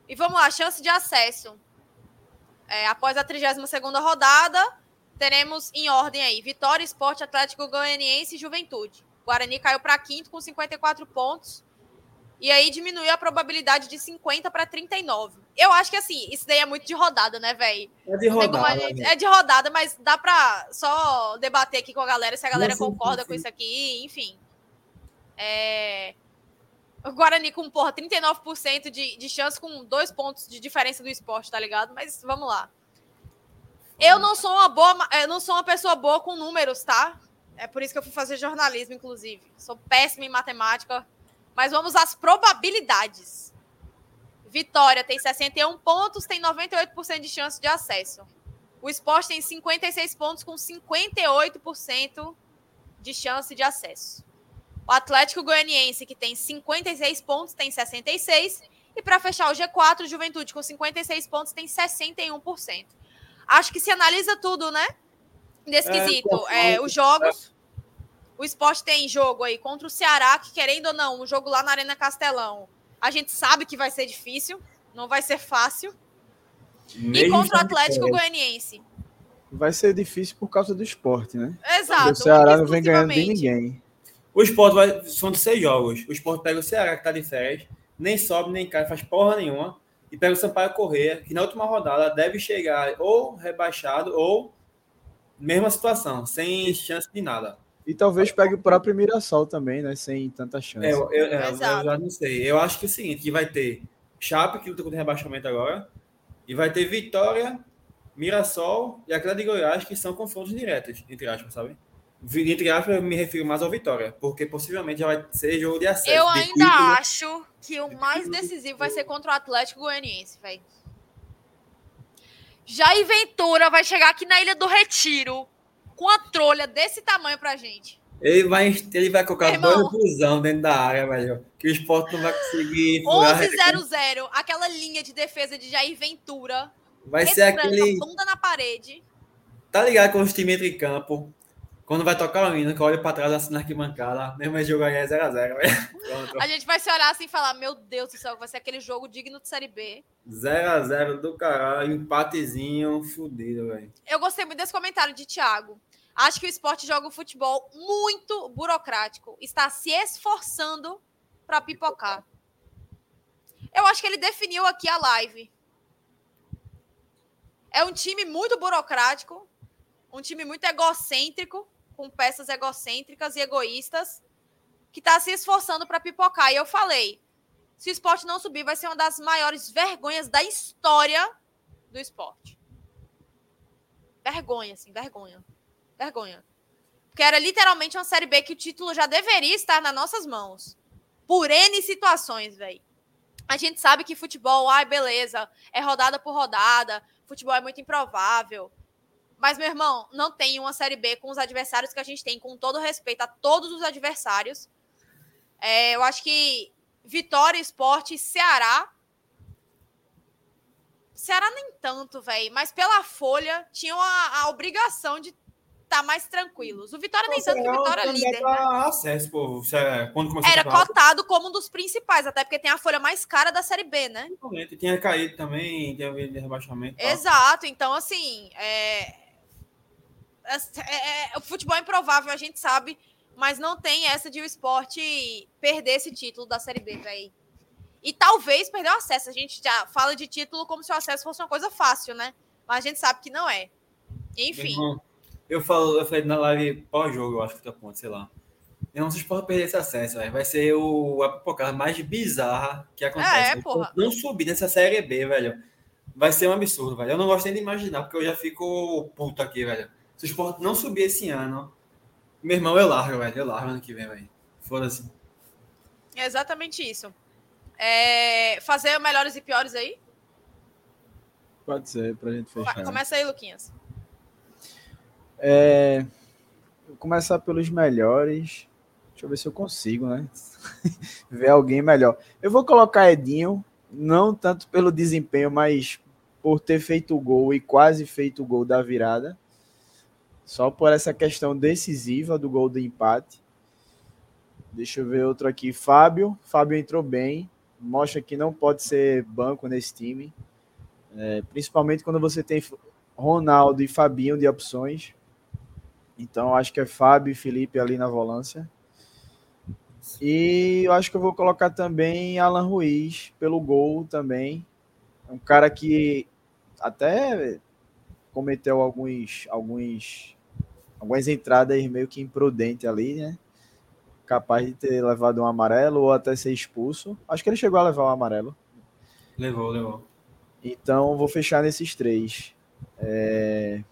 E vamos lá, chance de acesso. É, após a 32 rodada, teremos em ordem aí: Vitória, Esporte, Atlético Goianiense e Juventude. Guarani caiu para quinto com 54 pontos. E aí diminuiu a probabilidade de 50 para 39. Eu acho que assim, isso daí é muito de rodada, né, velho? É de rodada. Gente... É de rodada, mas dá para só debater aqui com a galera se a galera concorda sim, com isso aqui, enfim. É... O Guarani com, porra, 39% de, de chance com dois pontos de diferença do esporte, tá ligado? Mas vamos lá. Eu não sou uma boa, eu não sou uma pessoa boa com números, tá? É por isso que eu fui fazer jornalismo, inclusive. Sou péssima em matemática. Mas vamos às probabilidades. Vitória tem 61 pontos, tem 98% de chance de acesso. O Sport tem 56 pontos com 58% de chance de acesso. O Atlético Goianiense, que tem 56 pontos, tem 66. E para fechar o G4, o Juventude, com 56 pontos, tem 61%. Acho que se analisa tudo, né? Nesse É, quesito. É, os jogos. O esporte tem jogo aí contra o Ceará, que querendo ou não, um jogo lá na Arena Castelão. A gente sabe que vai ser difícil, não vai ser fácil. E contra o Atlético férias. Goianiense. Vai ser difícil por causa do esporte, né? Exato. o Ceará não vem ganhando de ninguém. O Sport vai. São de seis jogos. O Sport pega o Ceará, que tá de férias, nem sobe, nem cai, faz porra nenhuma. E pega o Sampaio Correia, que na última rodada deve chegar ou rebaixado ou mesma situação, sem chance de nada. E talvez pegue o próprio Mirassol também, né? Sem tanta chance. É, eu, eu- é, eu já não sei. Eu acho que é o seguinte, que vai ter Chape, que luta contra o rebaixamento agora, e vai ter Vitória, Mirassol e aquela de Goiás, que são confrontos diretos, entre aspas, sabe? Entre aspas, eu me refiro mais ao Vitória, porque possivelmente já vai ser jogo de acesso. Eu ainda título. acho que o mais decisivo vai ser contra o Atlético Goianiense, velho. Jair Ventura vai chegar aqui na Ilha do Retiro com a trolha desse tamanho pra gente. Ele vai, ele vai colocar irmão. dois busão dentro da área, velho. Que o esporte não vai conseguir. furar. 11-0-0, aquela linha de defesa de Jair Ventura. Vai ser aquele. bunda na parede. Tá ligado com os times entre campo? Quando vai tocar o hino, que olha pra trás assim na arquibancada, mesmo esse jogo aí é 0x0, velho. Pronto. A gente vai se olhar assim e falar: Meu Deus do céu, vai ser aquele jogo digno de Série B. 0x0 do caralho, empatezinho fudido, velho. Eu gostei muito desse comentário de Thiago. Acho que o esporte joga um futebol muito burocrático. Está se esforçando para pipocar. Eu acho que ele definiu aqui a live. É um time muito burocrático, um time muito egocêntrico, com peças egocêntricas e egoístas, que está se esforçando para pipocar. E eu falei: se o esporte não subir, vai ser uma das maiores vergonhas da história do esporte. Vergonha, assim, vergonha. Vergonha. Porque era literalmente uma Série B que o título já deveria estar nas nossas mãos. Por N situações, velho. A gente sabe que futebol, ai, beleza, é rodada por rodada, futebol é muito improvável. Mas, meu irmão, não tem uma Série B com os adversários que a gente tem, com todo respeito a todos os adversários. É, eu acho que Vitória, Esporte Ceará. Ceará nem tanto, velho, mas pela Folha tinham a, a obrigação de estar mais tranquilos. O Vitória nem tanto, que o Vitória é líder. né? acesso, pô. Quando começou Era cotado como um dos principais, até porque tem a folha mais cara da Série B, né? Tinha caído também, tinha havido rebaixamento. Exato. Então, assim, é... é- é- o futebol é improvável, a gente sabe, mas não tem essa de o esporte perder esse título da Série B, velho. E talvez perder o acesso. A gente já fala de título como se o acesso fosse uma coisa fácil, né? Mas a gente sabe que não é. Enfim. Irmão, eu, falo, eu falei na live pós-jogo, eu acho que tá ponto, sei lá. Eu não sei se pode perder esse acesso, velho. Vai ser o, a pipocada mais bizarra que acontece. É, porra. Não subir nessa série B, velho. Vai ser um absurdo, velho. Eu não gosto nem de imaginar, porque eu já fico puto aqui, velho. Se o Sport não subir esse ano, meu irmão, eu largo, velho. Eu largo ano que vem, velho. Foda-se. É exatamente isso. É, Fazer melhores e piores aí? Pode ser, pra gente fechar. Começa aí, Luquinhas. É, vou começar pelos melhores. Deixa eu ver se eu consigo, né? ver alguém melhor. Eu vou colocar Edinho, não tanto pelo desempenho, mas por ter feito o gol e quase feito o gol da virada. Só por essa questão decisiva do gol do empate. Deixa eu ver outro aqui. Fábio. Fábio entrou bem. Mostra que não pode ser banco nesse time. É, principalmente quando você tem Ronaldo e Fabinho de opções. Então acho que é Fábio e Felipe ali na volância. E eu acho que eu vou colocar também Alan Ruiz pelo gol também. É um cara que até cometeu alguns, alguns, algumas entradas meio que imprudente ali, né? Capaz de ter levado um amarelo ou até ser expulso. Acho que ele chegou a levar o um amarelo. Levou, levou. Então vou fechar nesses três. É...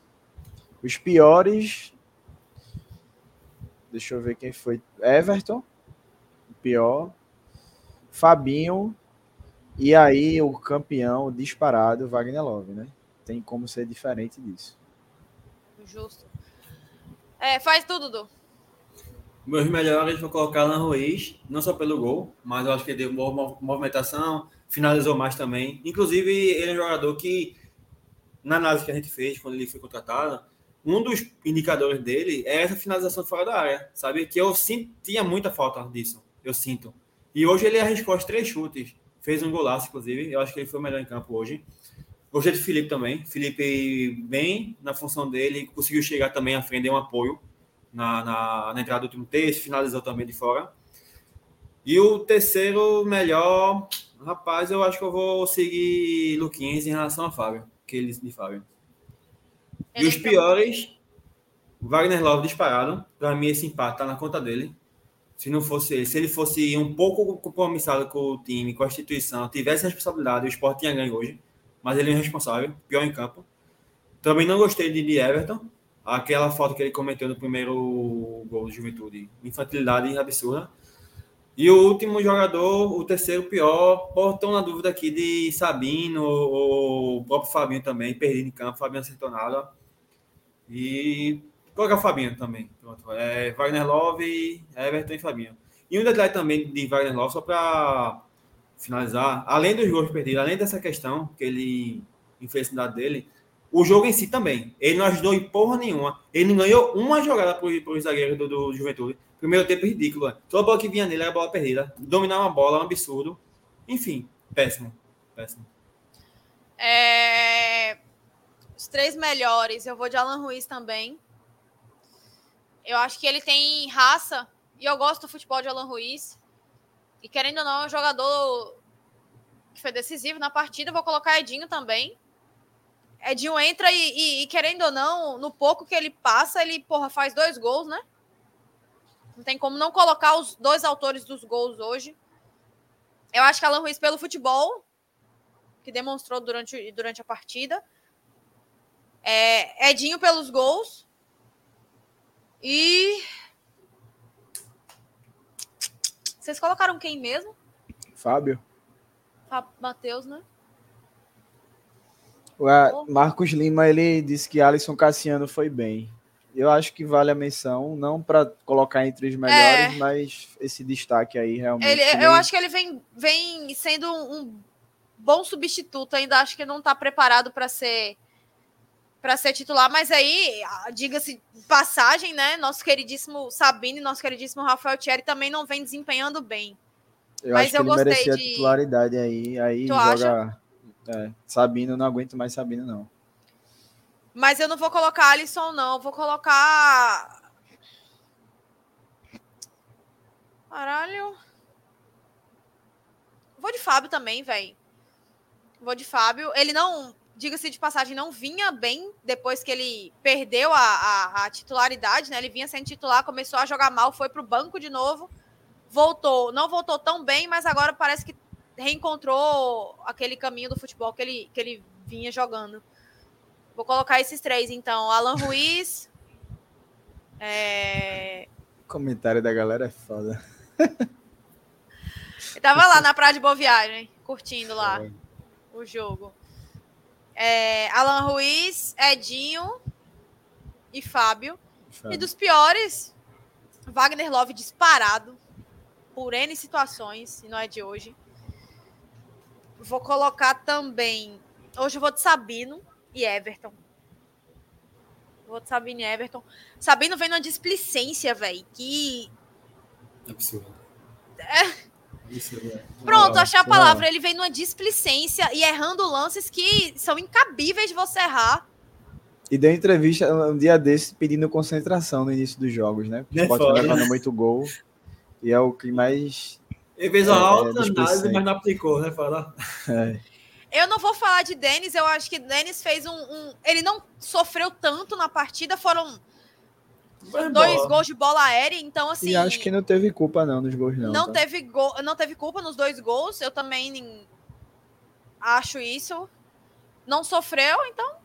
Os piores. Deixa eu ver quem foi. Everton, pior. Fabinho. E aí o campeão disparado, Wagner Love, né? Tem como ser diferente disso. Justo. É, faz tudo, Dudu. Meus melhores vou colocar Alan Ruiz, não só pelo gol, mas eu acho que ele deu boa movimentação, finalizou mais também. Inclusive, ele é um jogador que, na análise que a gente fez quando ele foi contratado, um dos indicadores dele é essa finalização fora da área, sabe? Que eu sentia muita falta disso, eu sinto. E hoje ele arriscou os três chutes, fez um golaço, inclusive. Eu acho que ele foi o melhor em campo hoje. Gostei de Felipe também. Felipe, bem na função dele, conseguiu chegar também à frente, deu um apoio na, na, na entrada do último terço, finalizou também de fora. E o terceiro melhor, rapaz, eu acho que eu vou seguir Luquinhas em relação a Fábio, que eles de Fábio. E os piores, Wagner Love disparado. Para mim, esse empate tá na conta dele. Se não fosse ele, se ele fosse um pouco compromissado com o time, com a instituição, tivesse responsabilidade, o esporte tinha ganho hoje. Mas ele é irresponsável, pior em campo. Também não gostei de, de Everton. Aquela falta que ele cometeu no primeiro gol de juventude. Infantilidade absurda. E o último jogador, o terceiro pior, portão na dúvida aqui de Sabino ou o próprio Fabinho também, perdido em campo, Fabinho acertou nada. E colocar Fabinho também. Pronto. É, Wagner Love, Everton e Fabinho. E um detalhe também de Wagner Love, só para finalizar, além dos gols perdidos, além dessa questão que ele, infelicidade dele, o jogo em si também. Ele não ajudou em porra nenhuma. Ele não ganhou uma jogada para o zagueiro do, do Juventude. Primeiro tempo ridículo. Toda bola que vinha nele era bola perdida. Dominar uma bola, um absurdo. Enfim, péssimo. Péssimo. É... Os três melhores, eu vou de Alan Ruiz também. Eu acho que ele tem raça e eu gosto do futebol de Alan Ruiz. E querendo ou não, é um jogador que foi decisivo na partida. Vou colocar Edinho também. Edinho entra e, e, e, querendo ou não, no pouco que ele passa, ele, porra, faz dois gols, né? Não tem como não colocar os dois autores dos gols hoje. Eu acho que Alan Ruiz, pelo futebol, que demonstrou durante, durante a partida. É, Edinho pelos gols. E. Vocês colocaram quem mesmo? Fábio. Matheus, né? O Marcos Lima ele disse que Alisson Cassiano foi bem. Eu acho que vale a menção, não para colocar entre os melhores, é. mas esse destaque aí realmente. Ele, eu acho que ele vem, vem sendo um bom substituto. Ainda acho que não está preparado para ser para ser titular, mas aí, diga-se passagem, né? Nosso queridíssimo Sabino e nosso queridíssimo Rafael Thierry também não vem desempenhando bem. Eu mas acho eu que ele merecia de... a titularidade aí. Aí tu joga. É, Sabino, não aguento mais Sabino, não. Mas eu não vou colocar Alisson, não. vou colocar. Caralho. Vou de Fábio também, velho. Vou de Fábio. Ele não, diga-se de passagem, não vinha bem depois que ele perdeu a, a, a, titularidade, né? Ele vinha sendo titular, começou a jogar mal, foi pro banco de novo, voltou. Não voltou tão bem, mas agora parece que reencontrou aquele caminho do futebol que ele, que ele vinha jogando. Vou colocar esses três, então. Alan Ruiz. É... O comentário da galera é foda. Eu tava lá na Praia de Boa Viagem, curtindo lá é. o jogo. É, Alan Ruiz, Edinho e Fábio. Fábio. E dos piores, Wagner Love disparado por N situações, e não é de hoje. Vou colocar também. Hoje eu vou de Sabino e Everton. Vou de Sabino e Everton. Sabino vem numa displicência, velho. Que. Absurdo. É. Pronto, achei a palavra. Ele vem numa displicência e errando lances que são incabíveis de você errar. E deu entrevista um dia desse pedindo concentração no início dos jogos, né? Porque o É foda. levando muito gol. E é o que mais. Ele fez uma É, alta é, análise, displicente. mas não aplicou, né? Fala. é, Eu não vou falar de Denis, eu acho que Denis fez um, um- Ele não sofreu tanto na partida, foram dois bola. gols de bola aérea, então assim. e acho que não teve culpa, não, nos gols, não. não tá? teve gol, não teve culpa nos dois gols. Eu também acho isso. Não sofreu, então.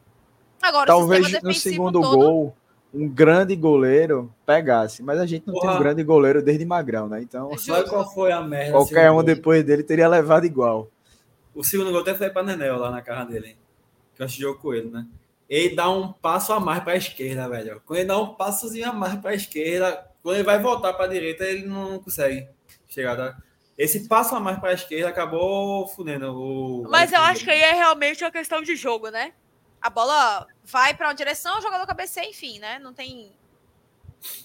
Agora Talvez o sistema no segundo todo. gol, um grande goleiro pegasse. Mas a gente não tem Porra. um grande goleiro desde Magrão, né? Então, Sabe qual foi a merda? qualquer assim, um o- depois dele teria levado igual. O segundo gol até foi para Nenel lá na cara dele. Que eu acho que jogo com ele, né? Ele dá um passo a mais para a esquerda, velho. Quando ele dá um passozinho a mais para a esquerda, quando ele vai voltar para a direita, ele não consegue chegar. Tá? Esse passo a mais para a esquerda acabou fudendo o. Mas eu acho que aí é realmente uma questão de jogo, né? A bola vai para uma direção, o jogador cabeceia, enfim, né? Não tem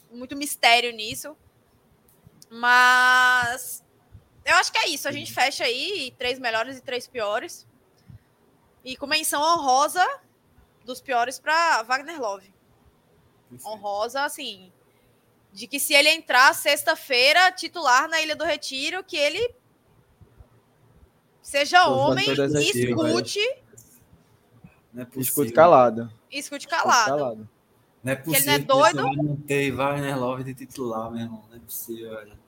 muito mistério nisso. Mas eu acho que é isso. A gente fecha aí três melhores e três piores. E com menção honrosa dos piores para Wagner Love. Honrosa, assim, de que se ele entrar sexta-feira titular na Ilha do Retiro, que ele seja homem e escute, Não é possível. Escute calado. escute Escute calado. calado. Não é ele possível. não é doido? Não tem Wagner Love de titular, meu irmão. Não é possível, velho.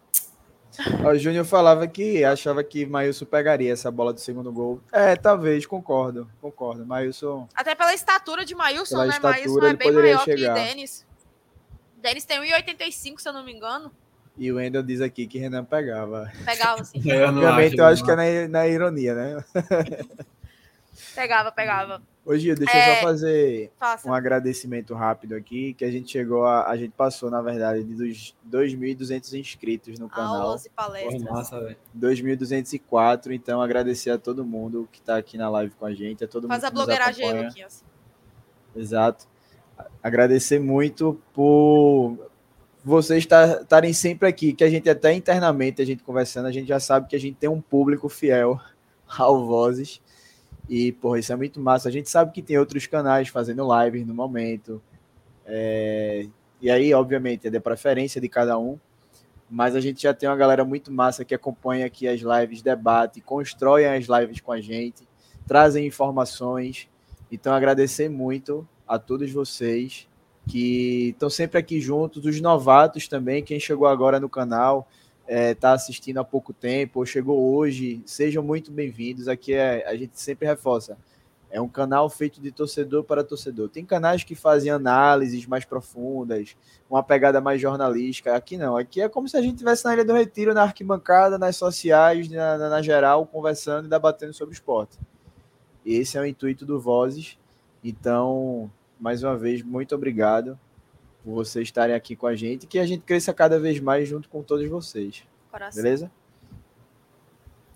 O Júnior falava que achava que Maílson pegaria essa bola do segundo gol. É, talvez, concordo. Concordo. Maílson. Até pela estatura de Maílson, Pela né? estatura, Maílson é ele bem maior chegar. que Denis. Denis tem 1,85, se eu não me engano. E o Wendel diz aqui que Renan pegava. Pegava, assim. Eu não Obviamente, eu acho que é na, na ironia, né? Pegava, pegava. Ô, Gil, deixa eu É. só fazer Faça. um agradecimento rápido aqui, que a gente chegou a, a gente passou, na verdade, de dos 2.200 inscritos no canal. Aulas e Porra, palestras. massa, velho. 2.204, então agradecer a todo mundo que está aqui na live com a gente, a todo Faz mundo a blogueiragem. Luquinhas. Exato. Agradecer muito por vocês estarem sempre aqui, que a gente até internamente, a gente conversando, a gente já sabe que a gente tem um público fiel ao Vozes. E, porra, isso é muito massa. A gente sabe que tem outros canais fazendo lives no momento. É, E aí, obviamente, é da preferência de cada um. Mas a gente já tem uma galera muito massa que acompanha aqui as lives, debate, constroem as lives com a gente, trazem informações. Então, agradecer muito a todos vocês que estão sempre aqui juntos, os novatos também, quem chegou agora no canal, está assistindo há pouco tempo ou chegou hoje, sejam muito bem-vindos. Aqui é, a gente sempre reforça. É um canal feito de torcedor para torcedor. Tem canais que fazem análises mais profundas, uma pegada mais jornalística. Aqui não. Aqui é como se a gente estivesse na Ilha do Retiro, na arquibancada, nas sociais, na, na- na geral, conversando e debatendo sobre esporte. Esse é o intuito do Vozes. Então, mais uma vez, muito obrigado por vocês estarem aqui com a gente e que a gente cresça cada vez mais junto com todos vocês. Coração, Beleza?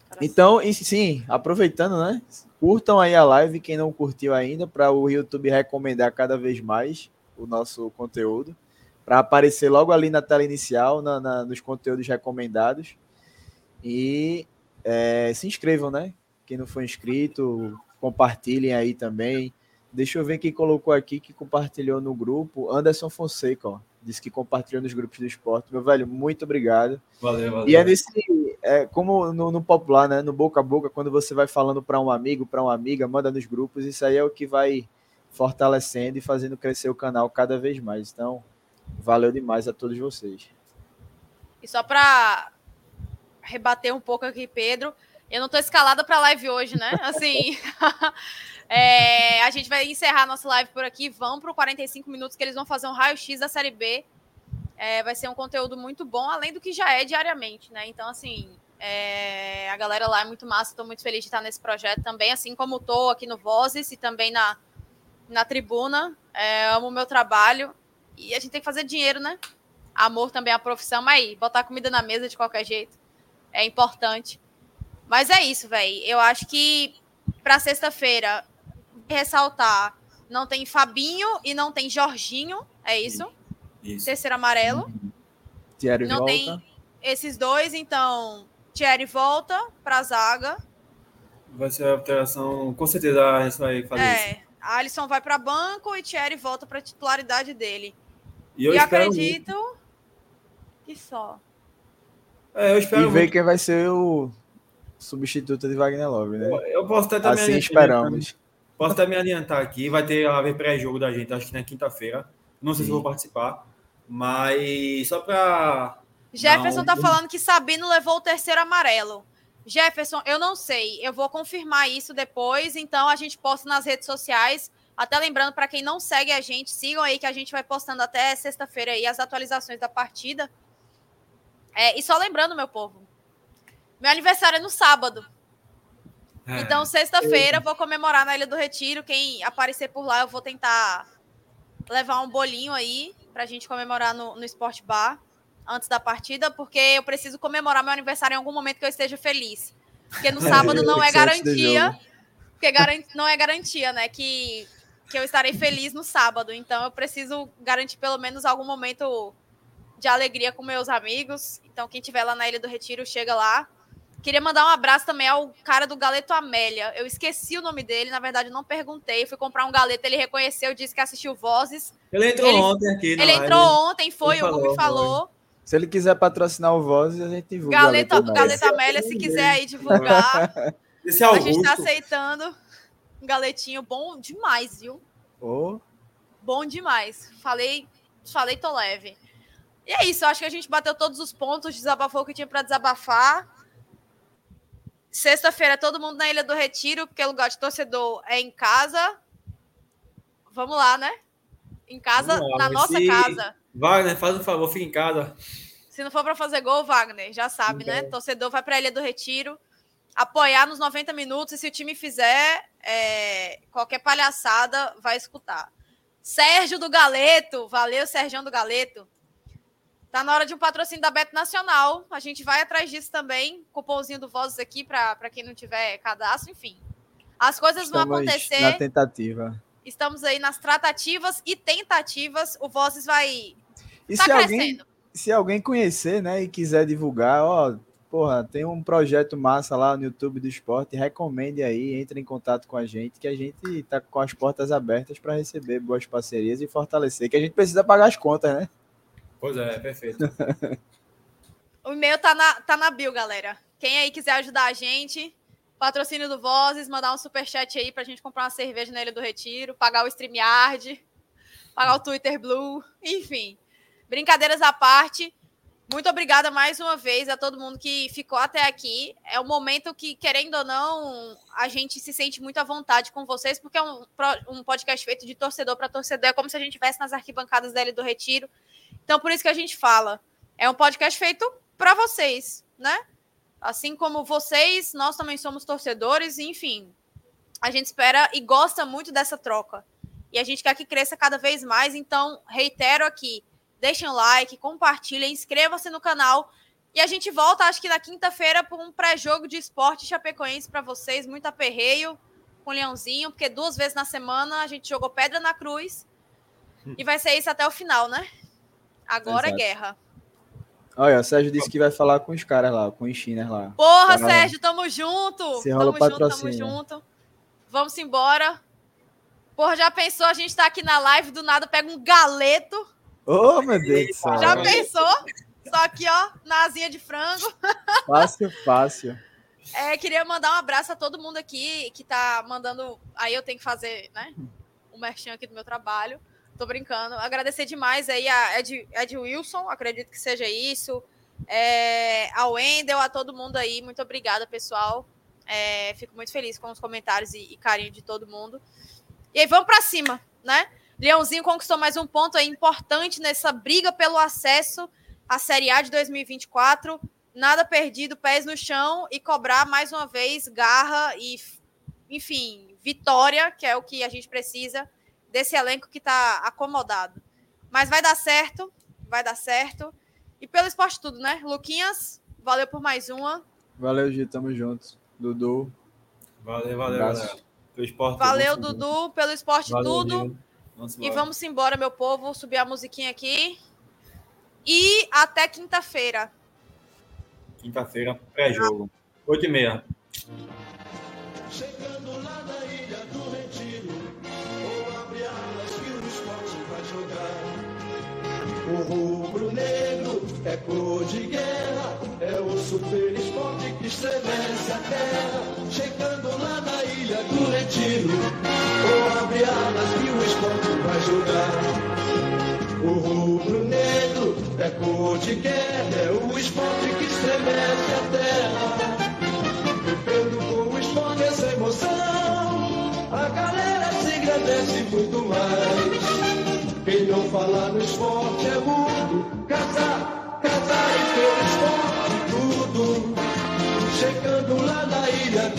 coração. Então, e sim, aproveitando, né? Curtam aí a live, quem não curtiu ainda, para o YouTube recomendar cada vez mais o nosso conteúdo, para aparecer logo ali na tela inicial, na- na- nos conteúdos recomendados. E é, se inscrevam, né? Quem não for inscrito, compartilhem aí também. Deixa eu ver quem colocou aqui que compartilhou no grupo. Anderson Fonseca, ó. Disse que compartilhou nos grupos do esporte. Meu velho, muito obrigado. Valeu, valeu. E é nesse, é, como no, no popular, né, no boca a boca, quando você vai falando para um amigo, para uma amiga, manda nos grupos, isso aí é o que vai fortalecendo e fazendo crescer o canal cada vez mais. Então, valeu demais a todos vocês. E só para rebater um pouco aqui, Pedro, eu não tô escalada para live hoje, né? Assim, é, a gente vai encerrar nossa live por aqui. Vamos para 45 minutos que eles vão fazer um raio-x da Série B. É, vai ser um conteúdo muito bom, além do que já é diariamente, né? Então, assim, é, a galera lá é muito massa. Estou muito feliz de estar nesse projeto também, assim como estou aqui no Vozes e também na, na tribuna. É, amo o meu trabalho e a gente tem que fazer dinheiro, né? Amor também é a profissão, mas aí, botar comida na mesa de qualquer jeito é importante. Mas é isso, velho. Eu acho que para sexta-feira, ressaltar, não tem Fabinho e não tem Jorginho, é isso? Isso. Terceiro amarelo. Thierry Não volta. tem esses dois, então Thierry volta para a zaga. Vai ser a alteração, com certeza a gente vai fazer isso. É, Alisson vai para banco e Thierry volta para titularidade dele. E eu e acredito que só. É, eu espero E ver muito. quem vai ser o substituto de Wagner Love, né? Eu posso até também Assim esperamos. Posso até me adiantar aqui. Vai ter a ver pré-jogo da gente, acho que na quinta-feira. Não sei se Sim. vou participar. Mas só para. Jefferson tá falando que Sabino levou o terceiro amarelo. Jefferson, eu não sei. Eu vou confirmar isso depois. Então a gente posta nas redes sociais. Até lembrando, para quem não segue a gente, sigam aí que a gente vai postando até sexta-feira aí as atualizações da partida. É, e só lembrando, meu povo, meu aniversário é no sábado. É. Então, sexta-feira, vou comemorar na Ilha do Retiro. Quem aparecer por lá, eu vou tentar levar um bolinho aí pra gente comemorar no, no Sport Bar antes da partida, porque eu preciso comemorar meu aniversário em algum momento que eu esteja feliz. Porque no sábado não é do garantia, jogo. porque garan- não é garantia, né, que, que eu estarei feliz no sábado. Então, eu preciso garantir pelo menos algum momento de alegria com meus amigos. Então, quem estiver lá na Ilha do Retiro, chega lá. Queria mandar um abraço também ao cara do Galeto Amélia. Eu esqueci o nome dele, na verdade, não perguntei. Fui comprar um galeto, ele reconheceu, disse que assistiu Vozes. Ele entrou Ele- ontem aqui. ele live. entrou ontem, foi, Ele o me falou, falou. Se ele quiser patrocinar o Voz, a gente divulga. Galeto, Galeto Amélia. Galeto Amélia, se quiser aí divulgar. Esse é a gente Augusto. tá aceitando. Um galetinho bom demais, viu? Ô, Bom demais. Falei, falei, tô leve. E é isso, eu acho que a gente bateu todos os pontos, desabafou o que tinha para desabafar. Sexta-feira, todo mundo na Ilha do Retiro, porque lugar de torcedor é em casa. Vamos lá, né? Em casa, lá, na nossa se- casa. Wagner, faz um favor, fica em casa. Se não for para fazer gol, Wagner, já sabe, né? Torcedor vai para a Ilha do Retiro, apoiar nos 90 minutos e se o time fizer é, qualquer palhaçada, vai escutar. Sérgio do Galeto, valeu, Sérgio do Galeto. Tá na hora de um patrocínio da Beto Nacional. A gente vai atrás disso também. Cupomzinho do Vozes aqui para quem não tiver cadastro, enfim. As coisas vão estamos acontecer. na tentativa. Estamos aí nas tratativas e tentativas. O Vozes vai. E Tá se alguém, crescendo. se alguém conhecer, né, e quiser divulgar, ó, porra, tem um projeto massa lá no YouTube do esporte, recomende aí, entre em contato com a gente, que a gente tá com as portas abertas para receber boas parcerias e fortalecer, que a gente precisa pagar as contas, né? Pois é, perfeito. O e-mail tá na, tá na bio, galera. Quem aí quiser ajudar a gente, patrocínio do Vozes, mandar um superchat aí pra gente comprar uma cerveja na do Retiro, pagar o StreamYard, pagar o Twitter Blue, enfim. Brincadeiras à parte. Muito obrigada mais uma vez a todo mundo que ficou até aqui. É um momento que, querendo ou não, a gente se sente muito à vontade com vocês, porque é um, um podcast feito de torcedor para torcedor. É como se a gente estivesse nas arquibancadas da do Retiro. Então, por isso que a gente fala. É um podcast feito para vocês, né? Assim como vocês, nós também somos torcedores, enfim. A gente espera e gosta muito dessa troca. E a gente quer que cresça cada vez mais, então reitero aqui, deixem o like, compartilhem, inscrevam-se no canal e a gente volta, acho que na quinta-feira, para um pré-jogo de esporte chapecoense para vocês, muito aperreio com o Leãozinho, porque duas vezes na semana a gente jogou pedra na cruz e vai ser isso até o final, né? Agora Exato. é guerra. Olha, o Sérgio disse que vai falar com os caras lá, com os chinas lá. Porra, lá. Sérgio, tamo junto. Se rola tamo junto, tamo patrocínio. junto. Vamos embora. Porra, já pensou? A gente tá aqui na live, do nada pega um galeto. Ô, meu Deus do céu. Já pensou? Só aqui, ó, na asinha de frango. Fácil, fácil. É, queria mandar um abraço a todo mundo aqui que tá mandando. Aí eu tenho que fazer, né? O merchan aqui do meu trabalho. Tô brincando. Agradecer demais aí a Ed, Ed Wilson, acredito que seja isso. É, ao Wendel, a todo mundo aí. Muito obrigada, pessoal. É, fico muito feliz com os comentários e, e carinho de todo mundo. E aí, vamos para cima, né? Leãozinho conquistou mais um ponto aí importante nessa briga pelo acesso à Série A de 2024 nada perdido, pés no chão e cobrar mais uma vez garra e, enfim, vitória, que é o que a gente precisa desse elenco que está acomodado. Mas vai dar certo, vai dar certo. E pelo esporte tudo, né? Luquinhas, valeu por mais uma. Valeu, Gi, tamo junto. Dudu, Valeu, valeu, galera. Pelo esporte. Valeu, tudo. Dudu, pelo esporte Valeu, tudo. Vamos E vamos embora, meu povo, subir a musiquinha aqui. E até quinta-feira. Quinta-feira, pré-jogo. 8h30. Chegando lá é cor de guerra, é o super esporte que estremece a terra. Chegando lá na ilha do retiro, ou abre alas que o esporte vai jogar. O rubro-negro é cor de guerra, é o esporte que estremece a terra. Vivendo com o esporte essa emoção, a galera se engrandece muito mais. Quem não fala no esporte é mudo, casar, casar e ter esporte tudo. Chegando lá na ilha